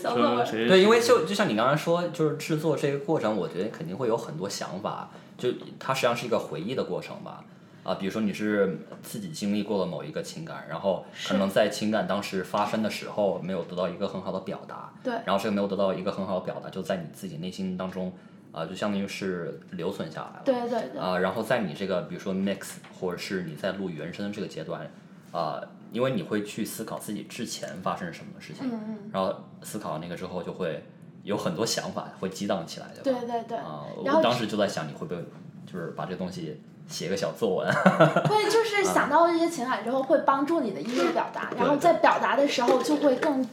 [SPEAKER 1] 小作文。
[SPEAKER 2] 对，因为就就像你刚刚说，就是制作这个过程，我觉得肯定会有很多想法，就它实际上是一个回忆的过程吧。啊，比如说你是自己经历过了某一个情感，然后可能在情感当时发生的时候没有得到一个很好的表达，
[SPEAKER 1] 对
[SPEAKER 2] 然后这个没有得到一个很好的表达，就在你自己内心当中，啊、就相当于是留存下来了。
[SPEAKER 1] 对对对，
[SPEAKER 2] 啊、然后在你这个比如说 mix 或者是你在录原声的这个阶段，啊、因为你会去思考自己之前发生什么事情，
[SPEAKER 1] 嗯嗯，
[SPEAKER 2] 然后思考那个之后就会有很多想法会激荡起来，对吧？
[SPEAKER 1] 对对对，
[SPEAKER 2] 啊、我当时就在想，你会不会就是把这个东西写个小作文？
[SPEAKER 1] 对就是想到这些情感之后，会帮助你的音乐表达，然后在表达的时候就会更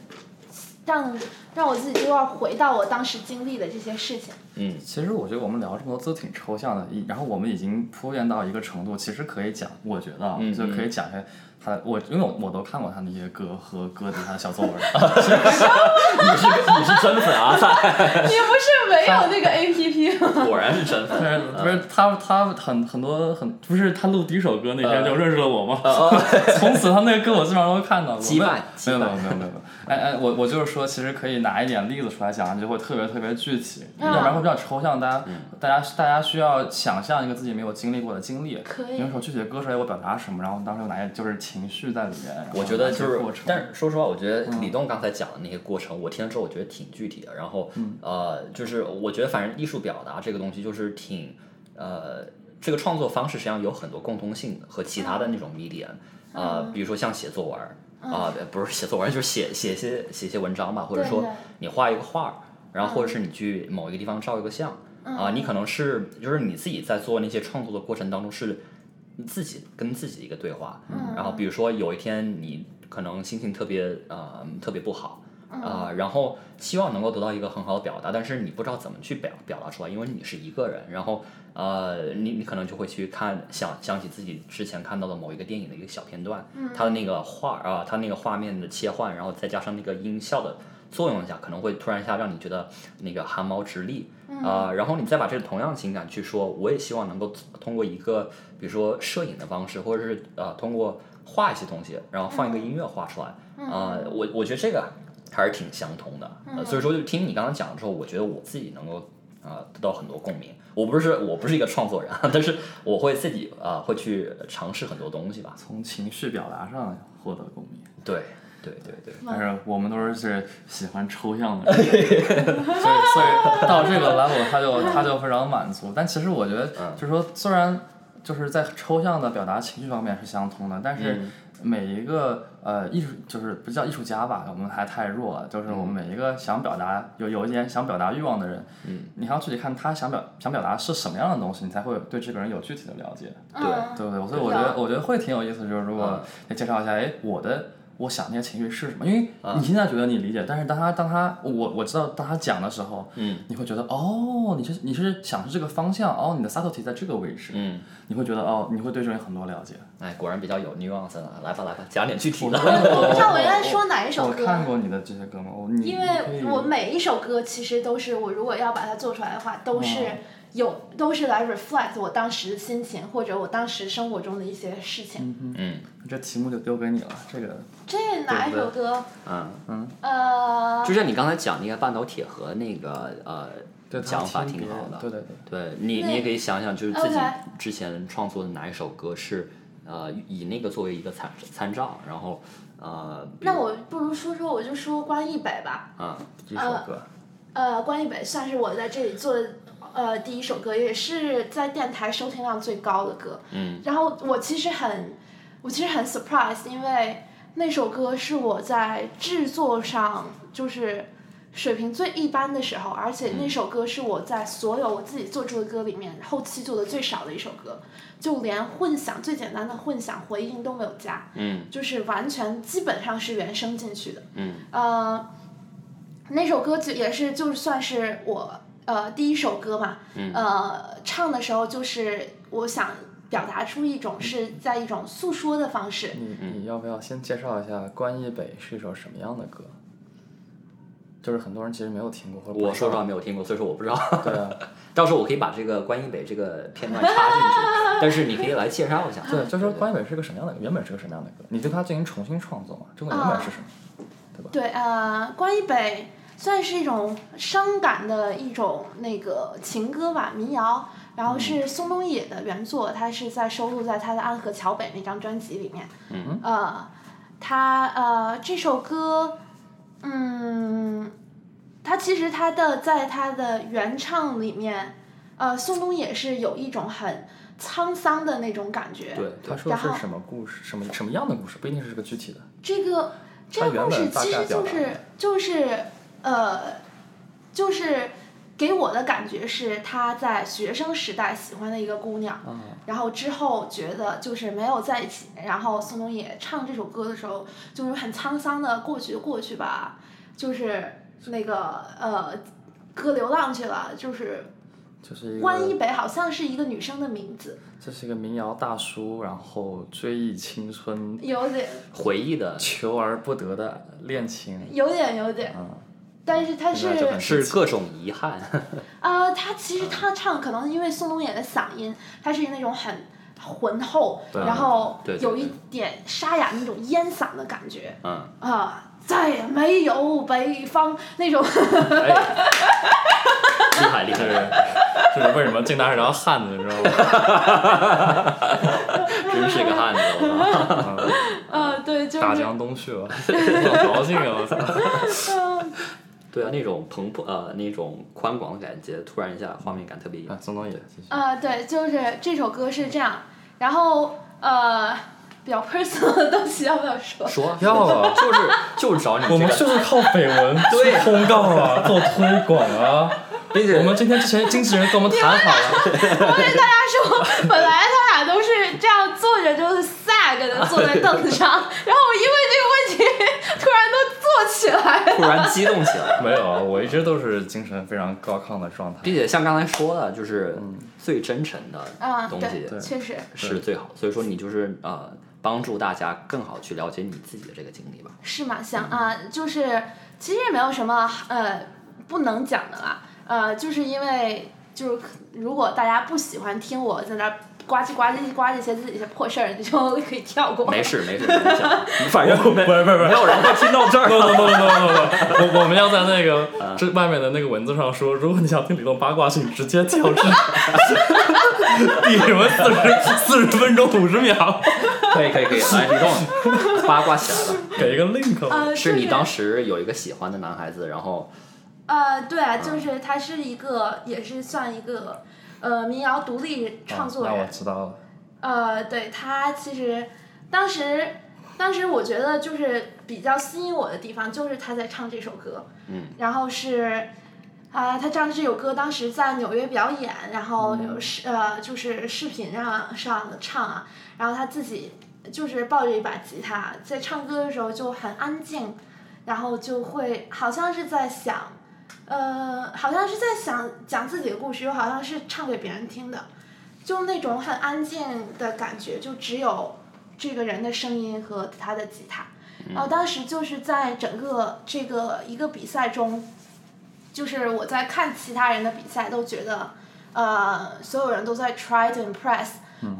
[SPEAKER 1] 让让我自己就要回到我当时经历的这些事情。
[SPEAKER 2] 嗯，
[SPEAKER 3] 其实我觉得我们聊这么多都挺抽象的，然后我们已经铺垫到一个程度，其实可以讲，我觉得啊
[SPEAKER 2] 嗯
[SPEAKER 3] 就可以讲一下他，我因为我我都看过他那些歌和歌底下的小作文，
[SPEAKER 2] 你是你是真粉啊！
[SPEAKER 1] 你不是没有那个 A P P 吗？
[SPEAKER 2] 果然是真粉。
[SPEAKER 3] 不是他他很很多很不是他录第一首歌那天就认识了我吗？从此他那个歌我基本上都看到过。
[SPEAKER 2] 羁绊
[SPEAKER 3] 没有没有没有没有。哎哎，我我就是说，其实可以拿一点例子出来讲，就会特别特别具体，
[SPEAKER 1] 嗯
[SPEAKER 3] 要不然会比较抽象。大家大家大家需要想象一个自己没有经历过的经历。
[SPEAKER 1] 可以
[SPEAKER 3] 有一首具体的歌出来，我表达什么，然后当时有哪些就是情绪在里面。
[SPEAKER 2] 我觉得就是但是说实话，我觉得李栋刚才讲的那些过程，我听了之后，我觉得挺具体的。然后，呃，就是我觉得反正艺术表达这个东西，就是挺，呃，这个创作方式实际上有很多共通性的和其他的那种 medium，啊，比如说像写作文儿，啊，不是写作文，就是写写些写些文章吧，或者说你画一个画，然后或者是你去某一个地方照一个相，啊，你可能是就是你自己在做那些创作的过程当中是自己跟自己的一个对话，然后比如说有一天你可能心情特别呃特别不好。啊、然后希望能够得到一个很好的表达，但是你不知道怎么去表表达出来，因为你是一个人，然后呃，你你可能就会去看想想起自己之前看到的某一个电影的一个小片段，它的那个画啊、它那个画面的切换，然后再加上那个音效的作用下，可能会突然一下让你觉得那个汗毛直立啊、然后你再把这个同样的情感去说，我也希望能够通过一个比如说摄影的方式，或者是呃通过画一些东西，然后放一个音乐画出来啊、我我觉得这个还是挺相通的，呃所以说就听你刚刚讲之后，我觉得我自己能够啊、得到很多共鸣。我不是我不是一个创作人，但是我会自己啊、会去尝试很多东西吧。
[SPEAKER 3] 从情绪表达上获得共鸣。
[SPEAKER 2] 对对对对，
[SPEAKER 3] 但是我们都是是喜欢抽象的人，所以所以 到这个 level 他就他就非常满足。但其实我觉得，就是说虽然就是在抽象的表达情绪方面是相通的，但是、每一个呃艺术就是不叫艺术家吧，我们还太弱了。就是我们每一个想表达有有一点想表达欲望的人，
[SPEAKER 2] 嗯，
[SPEAKER 3] 你还要具体看他想表想表达是什么样的东西，你才会对这个人有具体的了解，
[SPEAKER 1] 对。
[SPEAKER 3] 对不对？所以我觉得我觉得会挺有意思，就是如果介绍一下，哎，我的。我想那些情绪是什么？因为你现在觉得你理解，但是当他当他我我知道当他讲的时候，
[SPEAKER 2] 嗯，
[SPEAKER 3] 你会觉得哦，你是你是想是这个方向，哦，你的 subtlety 在这个位置，
[SPEAKER 2] 嗯，
[SPEAKER 3] 你会觉得哦，你会对这个人很多了解。
[SPEAKER 2] 哎，果然比较有 nuance 了。来吧来吧，讲点具体的。
[SPEAKER 1] 我不知道我应该说哪一首
[SPEAKER 3] 我
[SPEAKER 1] 歌，
[SPEAKER 3] 看过你的这些歌吗？我你
[SPEAKER 1] 因
[SPEAKER 3] 你可以
[SPEAKER 1] 为我每一首歌其实都是我如果要把它做出来的话，都是
[SPEAKER 3] 哦
[SPEAKER 1] 有都是来 reflect 我当时的心情或者我当时生活中的一些事情。
[SPEAKER 2] 嗯
[SPEAKER 3] 这题目就丢给你了，这个
[SPEAKER 1] 这哪一首歌？
[SPEAKER 2] 嗯嗯，
[SPEAKER 1] 呃
[SPEAKER 2] 就，像你刚才讲那个半导体和那个呃
[SPEAKER 3] 对
[SPEAKER 2] 讲法挺好的。
[SPEAKER 3] 对对对。
[SPEAKER 2] 对你，你也可以想想，就是自己之前创作的哪一首歌是呃以那个作为一个参参照，然后呃，
[SPEAKER 1] 那我不如说说我就说关一北吧。
[SPEAKER 2] 嗯
[SPEAKER 3] 一首歌，
[SPEAKER 1] 呃，关一北算是我在这里做的呃第一首歌，也是在电台收听量最高的歌。
[SPEAKER 2] 嗯。
[SPEAKER 1] 然后我其实很，我其实很 surprise，因为那首歌是我在制作上就是水平最一般的时候，而且那首歌是我在所有我自己做出的歌里面后期做的最少的一首歌，就连混响最简单的混响回音都没有加，
[SPEAKER 2] 嗯
[SPEAKER 1] 就是完全基本上是原声进去的。
[SPEAKER 2] 嗯
[SPEAKER 1] 呃，那首歌就也是就算是我呃第一首歌嘛，
[SPEAKER 2] 嗯
[SPEAKER 1] 呃唱的时候就是我想表达出一种是在一种诉说的方式。
[SPEAKER 3] 你你要不要先介绍一下《关一北》是一首什么样的歌？就是很多人其实没有听过，或者
[SPEAKER 2] 我说实话没有听过，所以说我不知道。
[SPEAKER 3] 对啊，
[SPEAKER 2] 到时候我可以把这个关一北这个片段插进去，但是你可以来介绍一下。
[SPEAKER 3] 对，就说关一北是个什么样的，原本是个什么样的歌？你对它进行重新创作嘛？这个原本是什么？
[SPEAKER 1] 对，呃，关一北算是一种伤感的一种那个情歌吧，民谣。然后是松东野的原作，他是在收录在他的《安河桥北》那张专辑里面。
[SPEAKER 2] 嗯
[SPEAKER 1] 呃，他呃这首歌，嗯，他其实他的在他的原唱里面，呃，宋冬野是有一种很沧桑的那种感觉。
[SPEAKER 2] 对
[SPEAKER 3] 他说的是什么故事？什么什么样的故事？不一定是这个具体的。
[SPEAKER 1] 这个这个故事其实就是就是呃，就是给我的感觉是他在学生时代喜欢的一个姑娘，
[SPEAKER 3] 嗯，
[SPEAKER 1] 然后之后觉得就是没有在一起，然后宋冬野唱这首歌的时候，就是很沧桑的过去就过去吧，就是那个呃，歌流浪去了，就是
[SPEAKER 3] 就是一
[SPEAKER 1] 关一，北好像是一个女生的名字，
[SPEAKER 3] 这是一个民谣大叔，然后追忆青春，
[SPEAKER 1] 有点
[SPEAKER 2] 回忆的
[SPEAKER 3] 求而不得的恋情。
[SPEAKER 1] 有点有点，
[SPEAKER 3] 嗯，
[SPEAKER 1] 但是他是
[SPEAKER 2] 是各种遗憾。
[SPEAKER 1] 啊，他其实他唱可能因为宋冬野的嗓音，他是那种很浑厚，
[SPEAKER 3] 对
[SPEAKER 1] 然后有一点沙哑那种烟嗓的感觉
[SPEAKER 2] 嗯，
[SPEAKER 1] 啊，再也没有北方那种。
[SPEAKER 2] 哎，厉害厉害。
[SPEAKER 3] 这是为什么进大是条汉子，你知道吗？
[SPEAKER 2] 真是个汉子，我操！
[SPEAKER 1] 啊，对，就是
[SPEAKER 3] 大江东去了，老高兴啊！我操！
[SPEAKER 1] 嗯
[SPEAKER 2] 对啊，那种蓬勃呃那种宽广的感觉，突然一下画面感特别
[SPEAKER 3] 啊，宋冬野继续。
[SPEAKER 1] 啊，对，就是这首歌是这样，然后呃，比较 personal 的东西要不要说？
[SPEAKER 2] 说
[SPEAKER 3] 要啊
[SPEAKER 2] 就是就是找你
[SPEAKER 3] 我们，就是靠绯闻
[SPEAKER 2] 对
[SPEAKER 3] 做通告啊，做推广啊。
[SPEAKER 2] 并且
[SPEAKER 3] 我们今天之前经纪人跟我们谈好了，
[SPEAKER 1] 我跟大家说，本来他俩都是这样坐着，就是 sag 的坐在凳子上，然后我因为这个突然都坐起来了。
[SPEAKER 2] 突然激动起来。
[SPEAKER 3] 没有啊，我一直都是精神非常高亢的状态。
[SPEAKER 2] 并且像刚才说的，就是最真诚的
[SPEAKER 1] 啊，
[SPEAKER 2] 东西，
[SPEAKER 1] 确实
[SPEAKER 2] 是最好。所以说你就是呃帮助大家更好去了解你自己的这个经历吧。
[SPEAKER 1] 是吗，像啊，就是其实也没有什么呃不能讲的啦，呃，就是因为就是如果大家不喜欢听我在那儿呱唧呱唧呱唧一些自己一些破事儿，你就可以跳过。
[SPEAKER 2] 没事没事，反正
[SPEAKER 3] 不是不是不是。
[SPEAKER 2] 没有人会听到这儿。
[SPEAKER 3] no no no no no no，我我们要在那个这外面的那个文字上说，如果你想听李栋八卦，请直接跳至第什么四十四十分钟五十秒，
[SPEAKER 2] 可以可以可以，来李栋八卦起来了。
[SPEAKER 3] 给一个 link
[SPEAKER 2] 是你当
[SPEAKER 1] 时
[SPEAKER 2] 时有一个喜欢的男孩子，然后
[SPEAKER 1] 呃，对啊，就是他是一个，也是算一个呃民谣独立创作
[SPEAKER 3] 啊那我
[SPEAKER 1] 人。
[SPEAKER 3] 知道了。
[SPEAKER 1] 呃，对他其实当时当时我觉得就是比较吸引我的地方，就是他在唱这首歌，
[SPEAKER 2] 嗯，
[SPEAKER 1] 然后是。啊，他唱的这首歌当时在纽约表演，然后有视呃就是视频上上唱啊，然后他自己就是抱着一把吉他在唱歌的时候就很安静，然后就会好像是在想，呃，好像是在想讲自己的故事，又好像是唱给别人听的，就那种很安静的感觉，就只有这个人的声音和他的吉他。然后当时就是在整个这个一个比赛中。就是我在看其他人的比赛，都觉得，呃，所有人都在 try to impress，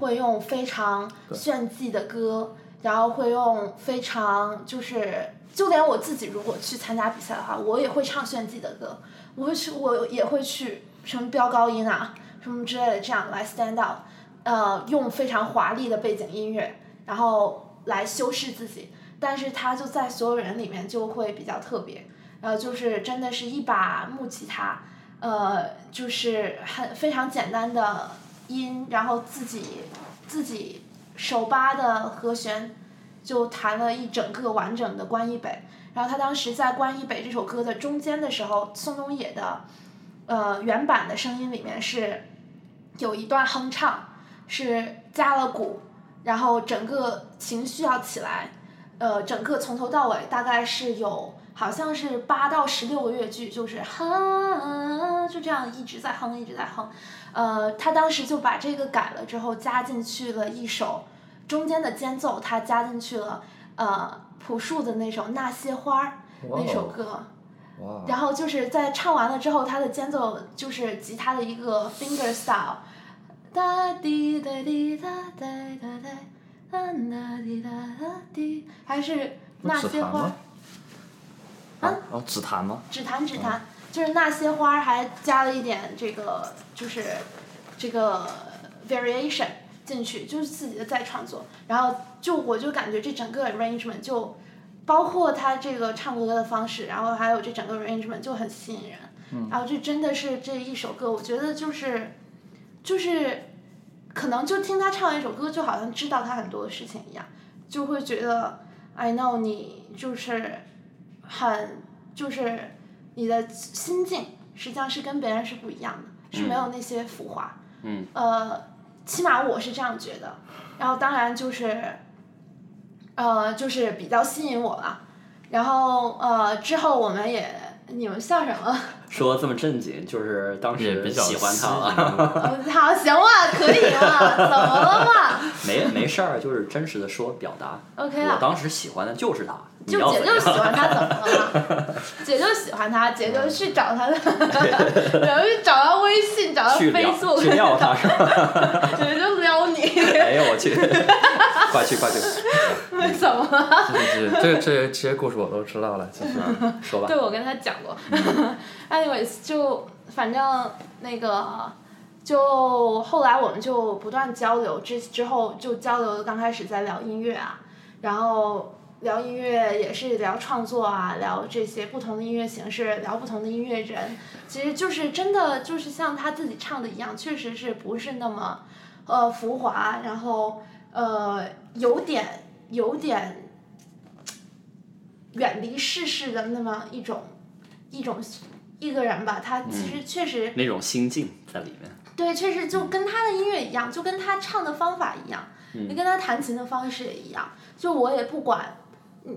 [SPEAKER 1] 会用非常炫技的歌，然后会用非常就是，就连我自己如果去参加比赛的话，我也会唱炫技的歌，我会去，我也会去什么飙高音啊，什么之类的，这样来 stand out，呃，用非常华丽的背景音乐，然后来修饰自己，但是他就在所有人里面就会比较特别。呃，就是真的是一把木吉他，呃，就是很非常简单的音，然后自己自己手扒的和弦，就弹了一整个完整的《关一北》。然后他当时在《关一北》这首歌的中间的时候，宋冬野的呃原版的声音里面是有一段哼唱，是加了鼓，然后整个情绪要起来，呃，整个从头到尾大概是有。好像是八到十六个乐句，就是哼，就这样一直在哼，一直在哼。呃，他当时就把这个改了之后，加进去了一首中间的间奏，他加进去了呃朴树的那首《那些花》那首歌。然后就是在唱完了之后，他的间奏就是吉他的一个 finger style，哒滴哒滴哒哒哒哒，哒哒滴哒哒滴，还是那些花。
[SPEAKER 3] 啊，指弹吗？
[SPEAKER 1] 指弹指弹，就是那些花还加了一点这个，就是这个 variation 进去，就是自己的再创作。然后就我就感觉这整个 arrangement 就包括他这个唱歌的方式，然后还有这整个 arrangement 就很吸引人。然后这真的是这一首歌，我觉得就是就是可能就听他唱一首歌，就好像知道他很多的事情一样，就会觉得 I know 你就是。很，就是你的心境实际上是跟别人是不一样的，是没有那些浮华。
[SPEAKER 2] 嗯。
[SPEAKER 1] 呃，起码我是这样觉得。然后当然就是，呃，就是比较吸引我了。然后呃，之后我们也，你们笑什么？
[SPEAKER 2] 说这么正经，就是当时喜欢他了。
[SPEAKER 1] 好，行了，可以了，怎么了嘛？
[SPEAKER 2] 没没事儿，就是真实的说表达。
[SPEAKER 1] OK
[SPEAKER 2] 我当时喜欢的就是他。
[SPEAKER 1] 就 姐就喜欢他，怎么了？姐就喜欢他，姐就去找他的，然后去找他微信，找他飞速，
[SPEAKER 2] 去撩他，
[SPEAKER 1] 姐就撩你。
[SPEAKER 2] 哎呦我去！快去快去！
[SPEAKER 1] 怎么了？
[SPEAKER 3] 这这这些这些故事我都知道了，其实说吧。
[SPEAKER 1] 对，我跟他讲过。Anyways，就反正那个，就后来我们就不断交流，之之后就交流，刚开始在聊音乐啊，然后。聊音乐也是聊创作啊，聊这些不同的音乐形式，聊不同的音乐人，其实就是真的就是像他自己唱的一样，确实是不是那么，呃浮华，然后呃有点有点远离世事的那么一种一种一个人吧，他其实确实
[SPEAKER 2] 那种心境在里面。
[SPEAKER 1] 对，确实就跟他的音乐一样，就跟他唱的方法一样，你跟他弹琴的方式也一样，就我也不管。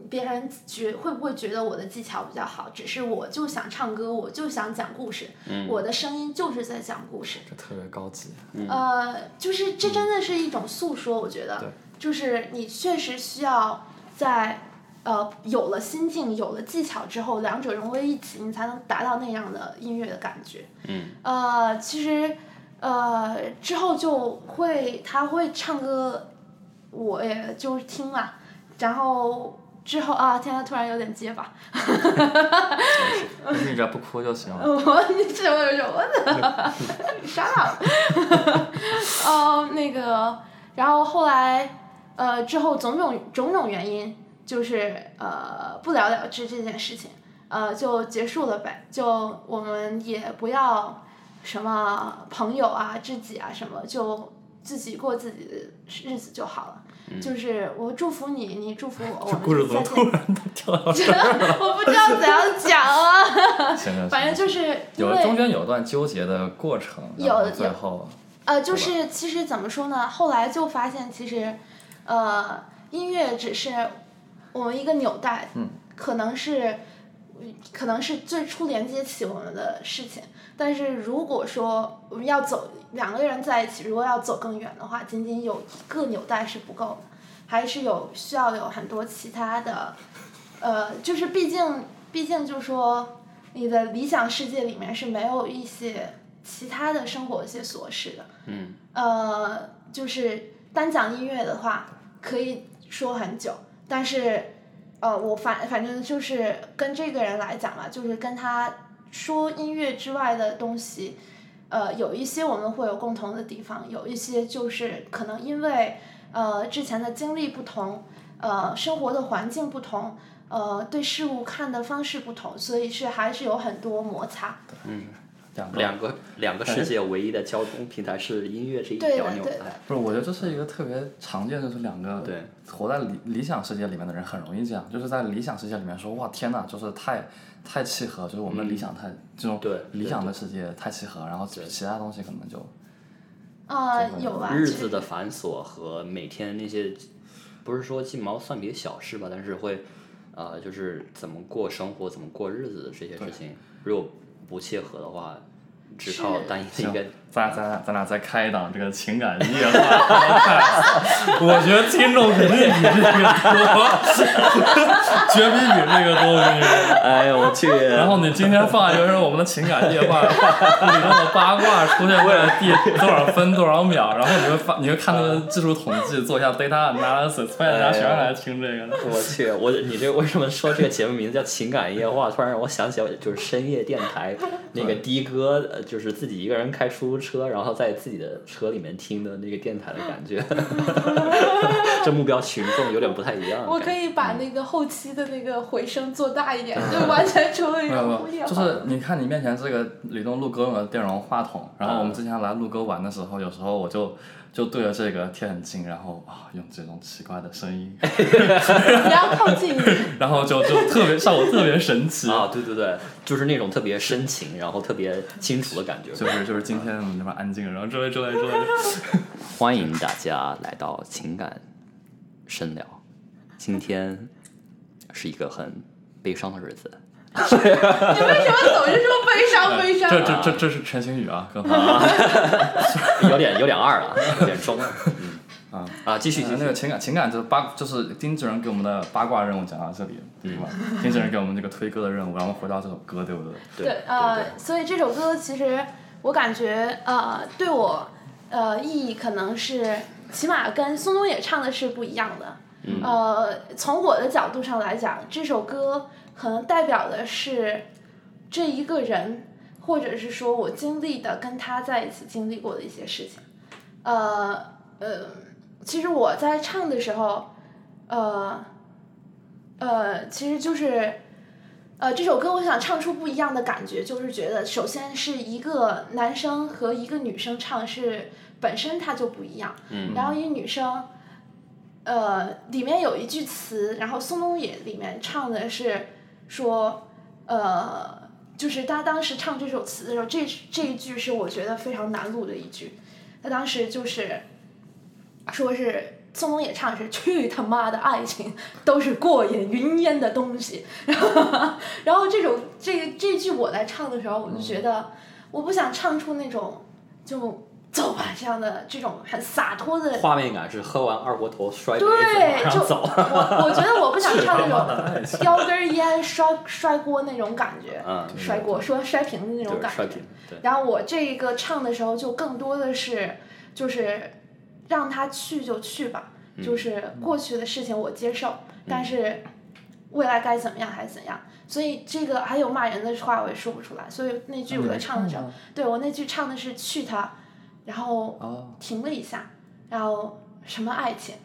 [SPEAKER 1] 别人觉会不会觉得我的技巧比较好？只是我就想唱歌，我就想讲故事，我的声音就是在讲故事。
[SPEAKER 3] 这特别高级。
[SPEAKER 1] 呃，就是这真的是一种诉说，我觉得，就是你确实需要在呃有了心境、有了技巧之后，两者融为一体，你才能达到那样的音乐的感觉。
[SPEAKER 2] 嗯。
[SPEAKER 1] 呃，其实呃之后就会他会唱歌，我也就听嘛，然后。之后啊，天呐，突然有点结巴。
[SPEAKER 3] 你这不哭就行了。
[SPEAKER 1] 我你这我什么呢？傻了。哦，那个，然后后来，呃，之后种种种种原因，就是呃不了了之这件事情，呃就结束了呗，就我们也不要什么朋友啊、知己啊什么，就自己过自己的日子就好了。
[SPEAKER 3] 嗯
[SPEAKER 1] 就是我祝福你，你祝福我，我
[SPEAKER 3] 故事怎么
[SPEAKER 1] 们再见。
[SPEAKER 3] 突然跳到这儿？
[SPEAKER 1] 我不知道怎样讲啊，
[SPEAKER 3] 行行，
[SPEAKER 1] 反正就是
[SPEAKER 3] 有中间有段纠结的过程，
[SPEAKER 1] 有
[SPEAKER 3] 然后最后
[SPEAKER 1] 呃，就是其实怎么说呢？后来就发现，其实呃，音乐只是我们一个纽带，
[SPEAKER 3] 嗯
[SPEAKER 1] 可能是可能是最初连接起我们的事情。但是如果说我们要走两个人在一起，如果要走更远的话，仅仅有一个纽带是不够的，还是有需要有很多其他的，呃，就是毕竟毕竟就说你的理想世界里面是没有一些其他的生活一些琐事的。
[SPEAKER 2] 嗯
[SPEAKER 1] 呃，就是单讲音乐的话，可以说很久，但是，呃，我反反正就是跟这个人来讲吧，就是跟他说音乐之外的东西，呃，有一些我们会有共同的地方，有一些就是可能因为呃之前的经历不同，呃，生活的环境不同。呃，对事物看的方式不同，所以是还是有很多摩擦。
[SPEAKER 2] 嗯，
[SPEAKER 3] 两个
[SPEAKER 2] 两个两个世界唯一的交通平台是音乐这一条纽带。。
[SPEAKER 3] 不是，我觉得这是一个特别常见的，就是两个
[SPEAKER 2] 对
[SPEAKER 3] 活在理理想世界里面的人很容易这样，就是在理想世界里面说哇天呐，就是太太契合，就是我们的理想太、这种理想的世界太契合，然后其他东西可能就
[SPEAKER 1] 呃
[SPEAKER 3] 这，个
[SPEAKER 1] 有吧？
[SPEAKER 2] 日子的繁琐和每天那些，不是说鸡毛蒜皮的小事吧，但是会，呃，就是怎么过生活、怎么过日子这些事情，如果不切合的话，只靠单一的一个，
[SPEAKER 3] 咱俩咱俩咱俩再开一档这个情感夜话，我觉得听众肯定比这个多，绝逼比这个多，我跟你说。
[SPEAKER 2] 哎呦我去！
[SPEAKER 3] 然后你今天放一个是我们的情感夜话，里头的八卦出现在第多少分多少秒，然后你会发，你会看那个技术统计，做一下 data analysis，发现大家全是来听这个的。
[SPEAKER 2] 我去，我你这为什么说这个节目名字叫情感夜话？突然让我想起来，就是深夜电台那个的哥，呃就是自己一个人开出租车，然后在自己的车里面听的那个电台的感觉。这目标群众有点不太一样。
[SPEAKER 1] 我可以把那个后期的那个回声做大一点，就完全成为一样。
[SPEAKER 3] 就是你看你面前这个吕东录歌用的电容话筒，然后我们之前来录歌玩的时候，有时候我就就对着这个贴很近，然后啊用这种奇怪的声音，
[SPEAKER 1] 你要靠近一点。
[SPEAKER 3] 然后就就特别效果特别神奇。
[SPEAKER 2] 啊，对对对，就是那种特别深情，然后特别清楚的感觉。
[SPEAKER 3] 就是就是今天我们这边安静，然后之类之类之类的。
[SPEAKER 2] 欢迎大家来到情感深聊。今天是一个很悲伤的日子，
[SPEAKER 1] 你为什么总是说悲伤 悲伤？
[SPEAKER 3] 这这这这是陈星宇啊，各位。
[SPEAKER 2] 有点有点二了，有点中了。嗯
[SPEAKER 3] 啊
[SPEAKER 2] 啊，继续继续
[SPEAKER 3] 那个。情感情感就是八就是丁主任给我们的八卦任务讲到这里，对吧？丁主任给我们这个推歌的任务，然后我们回到这首歌，对不对？
[SPEAKER 2] 对
[SPEAKER 1] 对，呃，所以这首歌其实我感觉呃对我呃意义可能是起码跟松东野唱的是不一样的。
[SPEAKER 2] 嗯
[SPEAKER 1] 呃，从我的角度上来讲，这首歌可能代表的是这一个人，或者是说我经历的跟他在一起经历过的一些事情。呃呃，其实我在唱的时候，呃呃，其实就是。呃，这首歌我想唱出不一样的感觉，就是觉得首先是一个男生和一个女生唱是本身它就不一样，
[SPEAKER 2] 嗯
[SPEAKER 1] 然后一个女生，呃，里面有一句词，然后宋冬野里面唱的是说，呃，就是他当时唱这首词的时候，这这一句是我觉得非常难录的一句，他当时就是说是宋冬野唱的是“去他妈的爱情都是过眼云烟的东西”，然 后然后这种这这句我来唱的时候，我就觉得我不想唱出那种就走吧这样的这种很洒脱的
[SPEAKER 2] 画面感是喝完二锅头摔杯子
[SPEAKER 1] 对，就
[SPEAKER 2] 往走。
[SPEAKER 1] 我我觉得我不想唱那种 叼根烟摔摔锅那种感觉，
[SPEAKER 2] 嗯，
[SPEAKER 1] 摔锅说摔瓶子那种感觉
[SPEAKER 2] 摔瓶。，对。
[SPEAKER 1] 然后我这个唱的时候，就更多的是就是让他去就去吧，
[SPEAKER 2] 嗯
[SPEAKER 1] 就是过去的事情我接受，但是未来该怎么样还是怎样。所以这个还有骂人的话我也说不出来，所以那句我在唱的时候，对我那句唱的是去他，然后
[SPEAKER 3] 哦，
[SPEAKER 1] 停了一下，然后什么爱情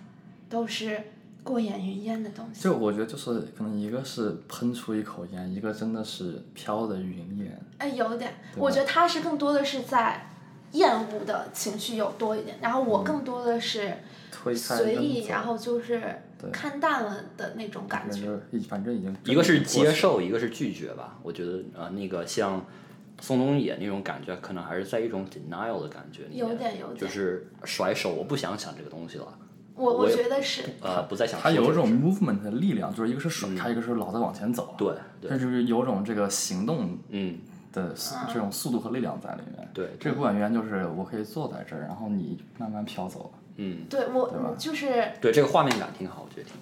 [SPEAKER 1] 都是过眼云烟的东西。
[SPEAKER 3] 就我觉得就是可能一个是喷出一口烟，一个真的是飘的云烟。
[SPEAKER 1] 哎，有点，我觉得他是更多的是在厌恶的情绪有多一点，然后我更多的是随意，然后就是看淡了的那种感觉。
[SPEAKER 3] 反正已经
[SPEAKER 2] 一个是接受，一个是拒绝吧。我觉得呃，那个像宋冬野那种感觉，可能还是在一种 denial 的感觉里面，
[SPEAKER 1] 有点有点。
[SPEAKER 2] 就是甩手，我不想想这个东西了，
[SPEAKER 1] 我我觉得是，
[SPEAKER 2] 呃，不再想
[SPEAKER 3] 它有一种 movement 的力量，就是一个是甩开，一个是老在往前走。
[SPEAKER 2] 对对。
[SPEAKER 3] 它就是有种这个行动
[SPEAKER 2] 嗯，
[SPEAKER 3] 的速这种速度和力量在里面。
[SPEAKER 2] 对
[SPEAKER 3] 这个不管原因就是我可以坐在这儿，然后你慢慢飘走。
[SPEAKER 2] 嗯，
[SPEAKER 1] 对我就是
[SPEAKER 2] 对，这个画面感挺好，我觉得挺。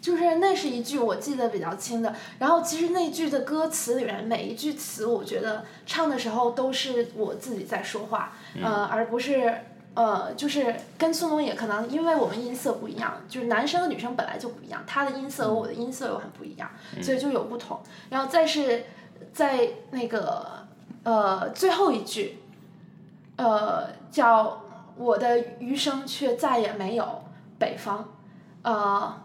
[SPEAKER 1] 就是那是一句我记得比较清的，然后其实那句的歌词里面每一句词，我觉得唱的时候都是我自己在说话，呃，而不是呃，就是跟宋冬野可能因为我们音色不一样，就是男生和女生本来就不一样，他的音色和我的音色又很不一样，所以就有不同。然后再是在那个呃最后一句，呃叫我的余生却再也没有北方，呃。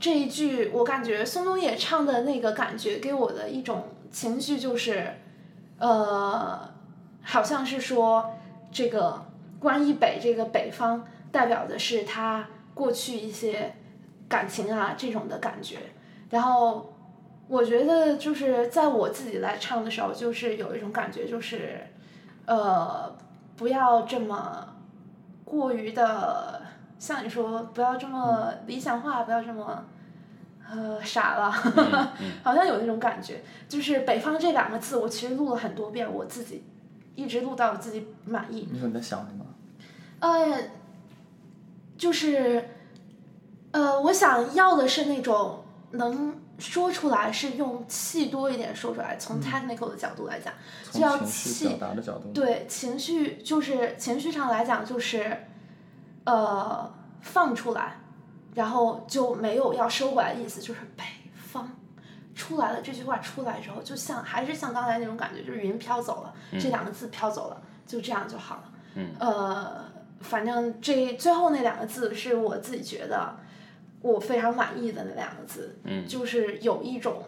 [SPEAKER 1] 这一句，我感觉宋冬野唱的那个感觉给我的一种情绪就是，呃，好像是说这个关一北这个北方代表的是他过去一些感情啊这种的感觉，然后我觉得就是在我自己来唱的时候，就是有一种感觉就是，呃，不要这么过于的。像你说，不要这么理想化，不要这么，呃，傻了，好像有那种感觉。就是“北方”这两个字，我其实录了很多遍，我自己一直录到我自己满意。
[SPEAKER 3] 你说你在想什么？
[SPEAKER 1] 呃，就是，呃，我想要的是那种能说出来，是用气多一点说出来。从 technical 的角度来讲，就要气
[SPEAKER 3] 表达的角度。
[SPEAKER 1] 对情绪，就是情绪上来讲，就是，呃，放出来，然后就没有要收回来的意思，就是北方出来了。这句话出来之后，就像还是像刚才那种感觉，就是云飘走了，这两个字飘走了，就这样就好了。
[SPEAKER 2] 嗯
[SPEAKER 1] 呃，反正这最后那两个字是我自己觉得我非常满意的那两个字，
[SPEAKER 2] 嗯
[SPEAKER 1] 就是有一种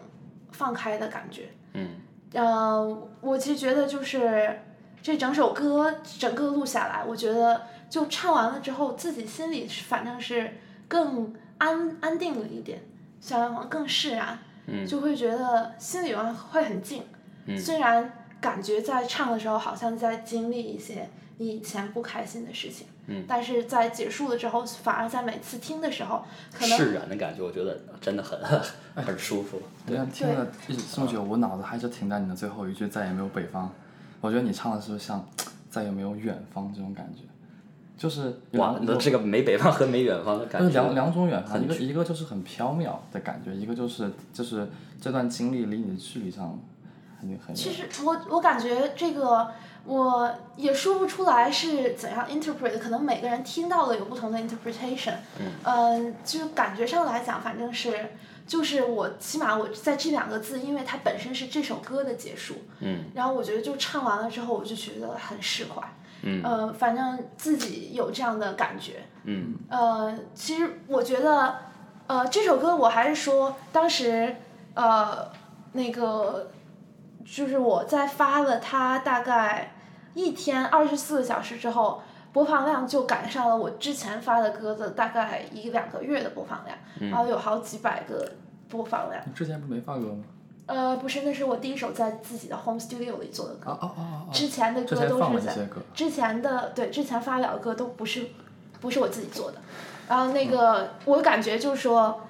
[SPEAKER 1] 放开的感觉。
[SPEAKER 2] 嗯
[SPEAKER 1] 呃，我其实觉得就是这整首歌整个录下来，我觉得就唱完了之后，自己心里反正是更安安定了一点，小阳光更释然，
[SPEAKER 2] 嗯
[SPEAKER 1] 就会觉得心里面会很静。
[SPEAKER 2] 嗯
[SPEAKER 1] 虽然感觉在唱的时候好像在经历一些你以前不开心的事情，
[SPEAKER 2] 嗯
[SPEAKER 1] 但是在结束了之后，反而在每次听的时候，可能
[SPEAKER 2] 释然的感觉，我觉得真的很 很舒服。
[SPEAKER 3] 你看听了这么久，我脑子还是停在你的最后一句“再也没有北方”。我觉得你唱的是不是像“再也没有远方”这种感觉？就是有
[SPEAKER 2] 哇，
[SPEAKER 3] 两
[SPEAKER 2] 那这个没北方和没远方的感觉，
[SPEAKER 3] 就是两两种远方，一个一个就是很缥缈的感觉，一个就是就是这段经历离你的距离上很很
[SPEAKER 1] 其。实我我感觉这个我也说不出来是怎样 interpret，可能每个人听到的有不同的 interpretation。嗯。就感觉上来讲，反正是就是我起码我在这两个字，因为它本身是这首歌的结束。
[SPEAKER 2] 嗯。
[SPEAKER 1] 然后我觉得就唱完了之后，我就觉得很释怀。
[SPEAKER 2] 嗯。
[SPEAKER 1] 呃，反正自己有这样的感觉。
[SPEAKER 2] 嗯
[SPEAKER 1] 呃，其实我觉得，呃，这首歌我还是说，当时呃那个，就是我在发了它大概一天二十四个小时之后，播放量就赶上了我之前发的歌的大概一两个月的播放量，然后有好几百个播放量。
[SPEAKER 3] 你之前不是没发歌吗？
[SPEAKER 1] 呃，不是，那是我第一首在自己的 home studio 里做的歌。
[SPEAKER 3] 哦哦哦哦。
[SPEAKER 1] 之前的歌都是在。之前的对之前发表的歌都不是不是我自己做的，然后那个我感觉就是说，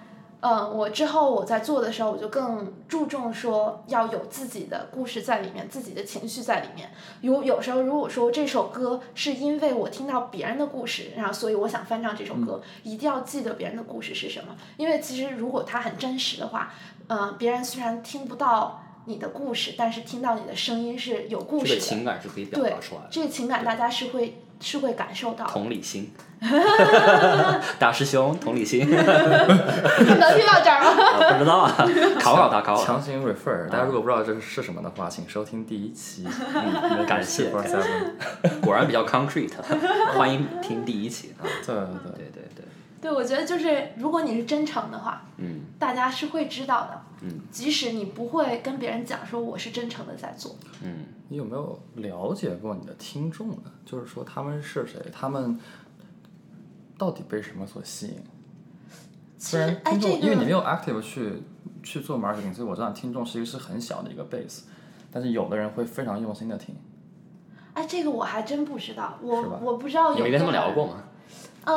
[SPEAKER 1] 嗯，我之后我在做的时候，我就更注重说要有自己的故事在里面，自己的情绪在里面。有有时候如果说这首歌是因为我听到别人的故事，然后所以我想翻唱这首歌，一定要记得别人的故事是什么，因为其实如果它很真实的话，嗯、别人虽然听不到。你的故事，但是听到你的声音是有故事的，
[SPEAKER 2] 这个情感是可以表达出来的，
[SPEAKER 1] 这个情感大家是会是会感受到的。
[SPEAKER 2] 同理心。大师兄，同理心，
[SPEAKER 1] 能听到这儿吗？
[SPEAKER 2] 啊不知道啊，考考他，考考。
[SPEAKER 3] 强行 refer，大家如果不知道这是什么的话，请收听第一期。
[SPEAKER 2] 嗯感谢。果然比较 concrete，欢迎听第一期啊。
[SPEAKER 3] 对对对。
[SPEAKER 2] 对对对，
[SPEAKER 1] 我觉得就是如果你是真诚的话，
[SPEAKER 2] 嗯
[SPEAKER 1] 大家是会知道的。
[SPEAKER 2] 嗯
[SPEAKER 1] 即使你不会跟别人讲说我是真诚的在做，
[SPEAKER 2] 嗯
[SPEAKER 3] 你有没有了解过你的听众呢？就是说他们是谁，他们到底被什么所吸引？虽然
[SPEAKER 1] 哎
[SPEAKER 3] 听众，
[SPEAKER 1] 这个
[SPEAKER 3] 因为你没有 active 去去做 marketing，所以我知道听众其实是很小的一个 base，但是有的人会非常用心的听。
[SPEAKER 1] 哎，这个我还真不知道，我我不知道有
[SPEAKER 2] 你没跟他们聊过吗？
[SPEAKER 1] 呃，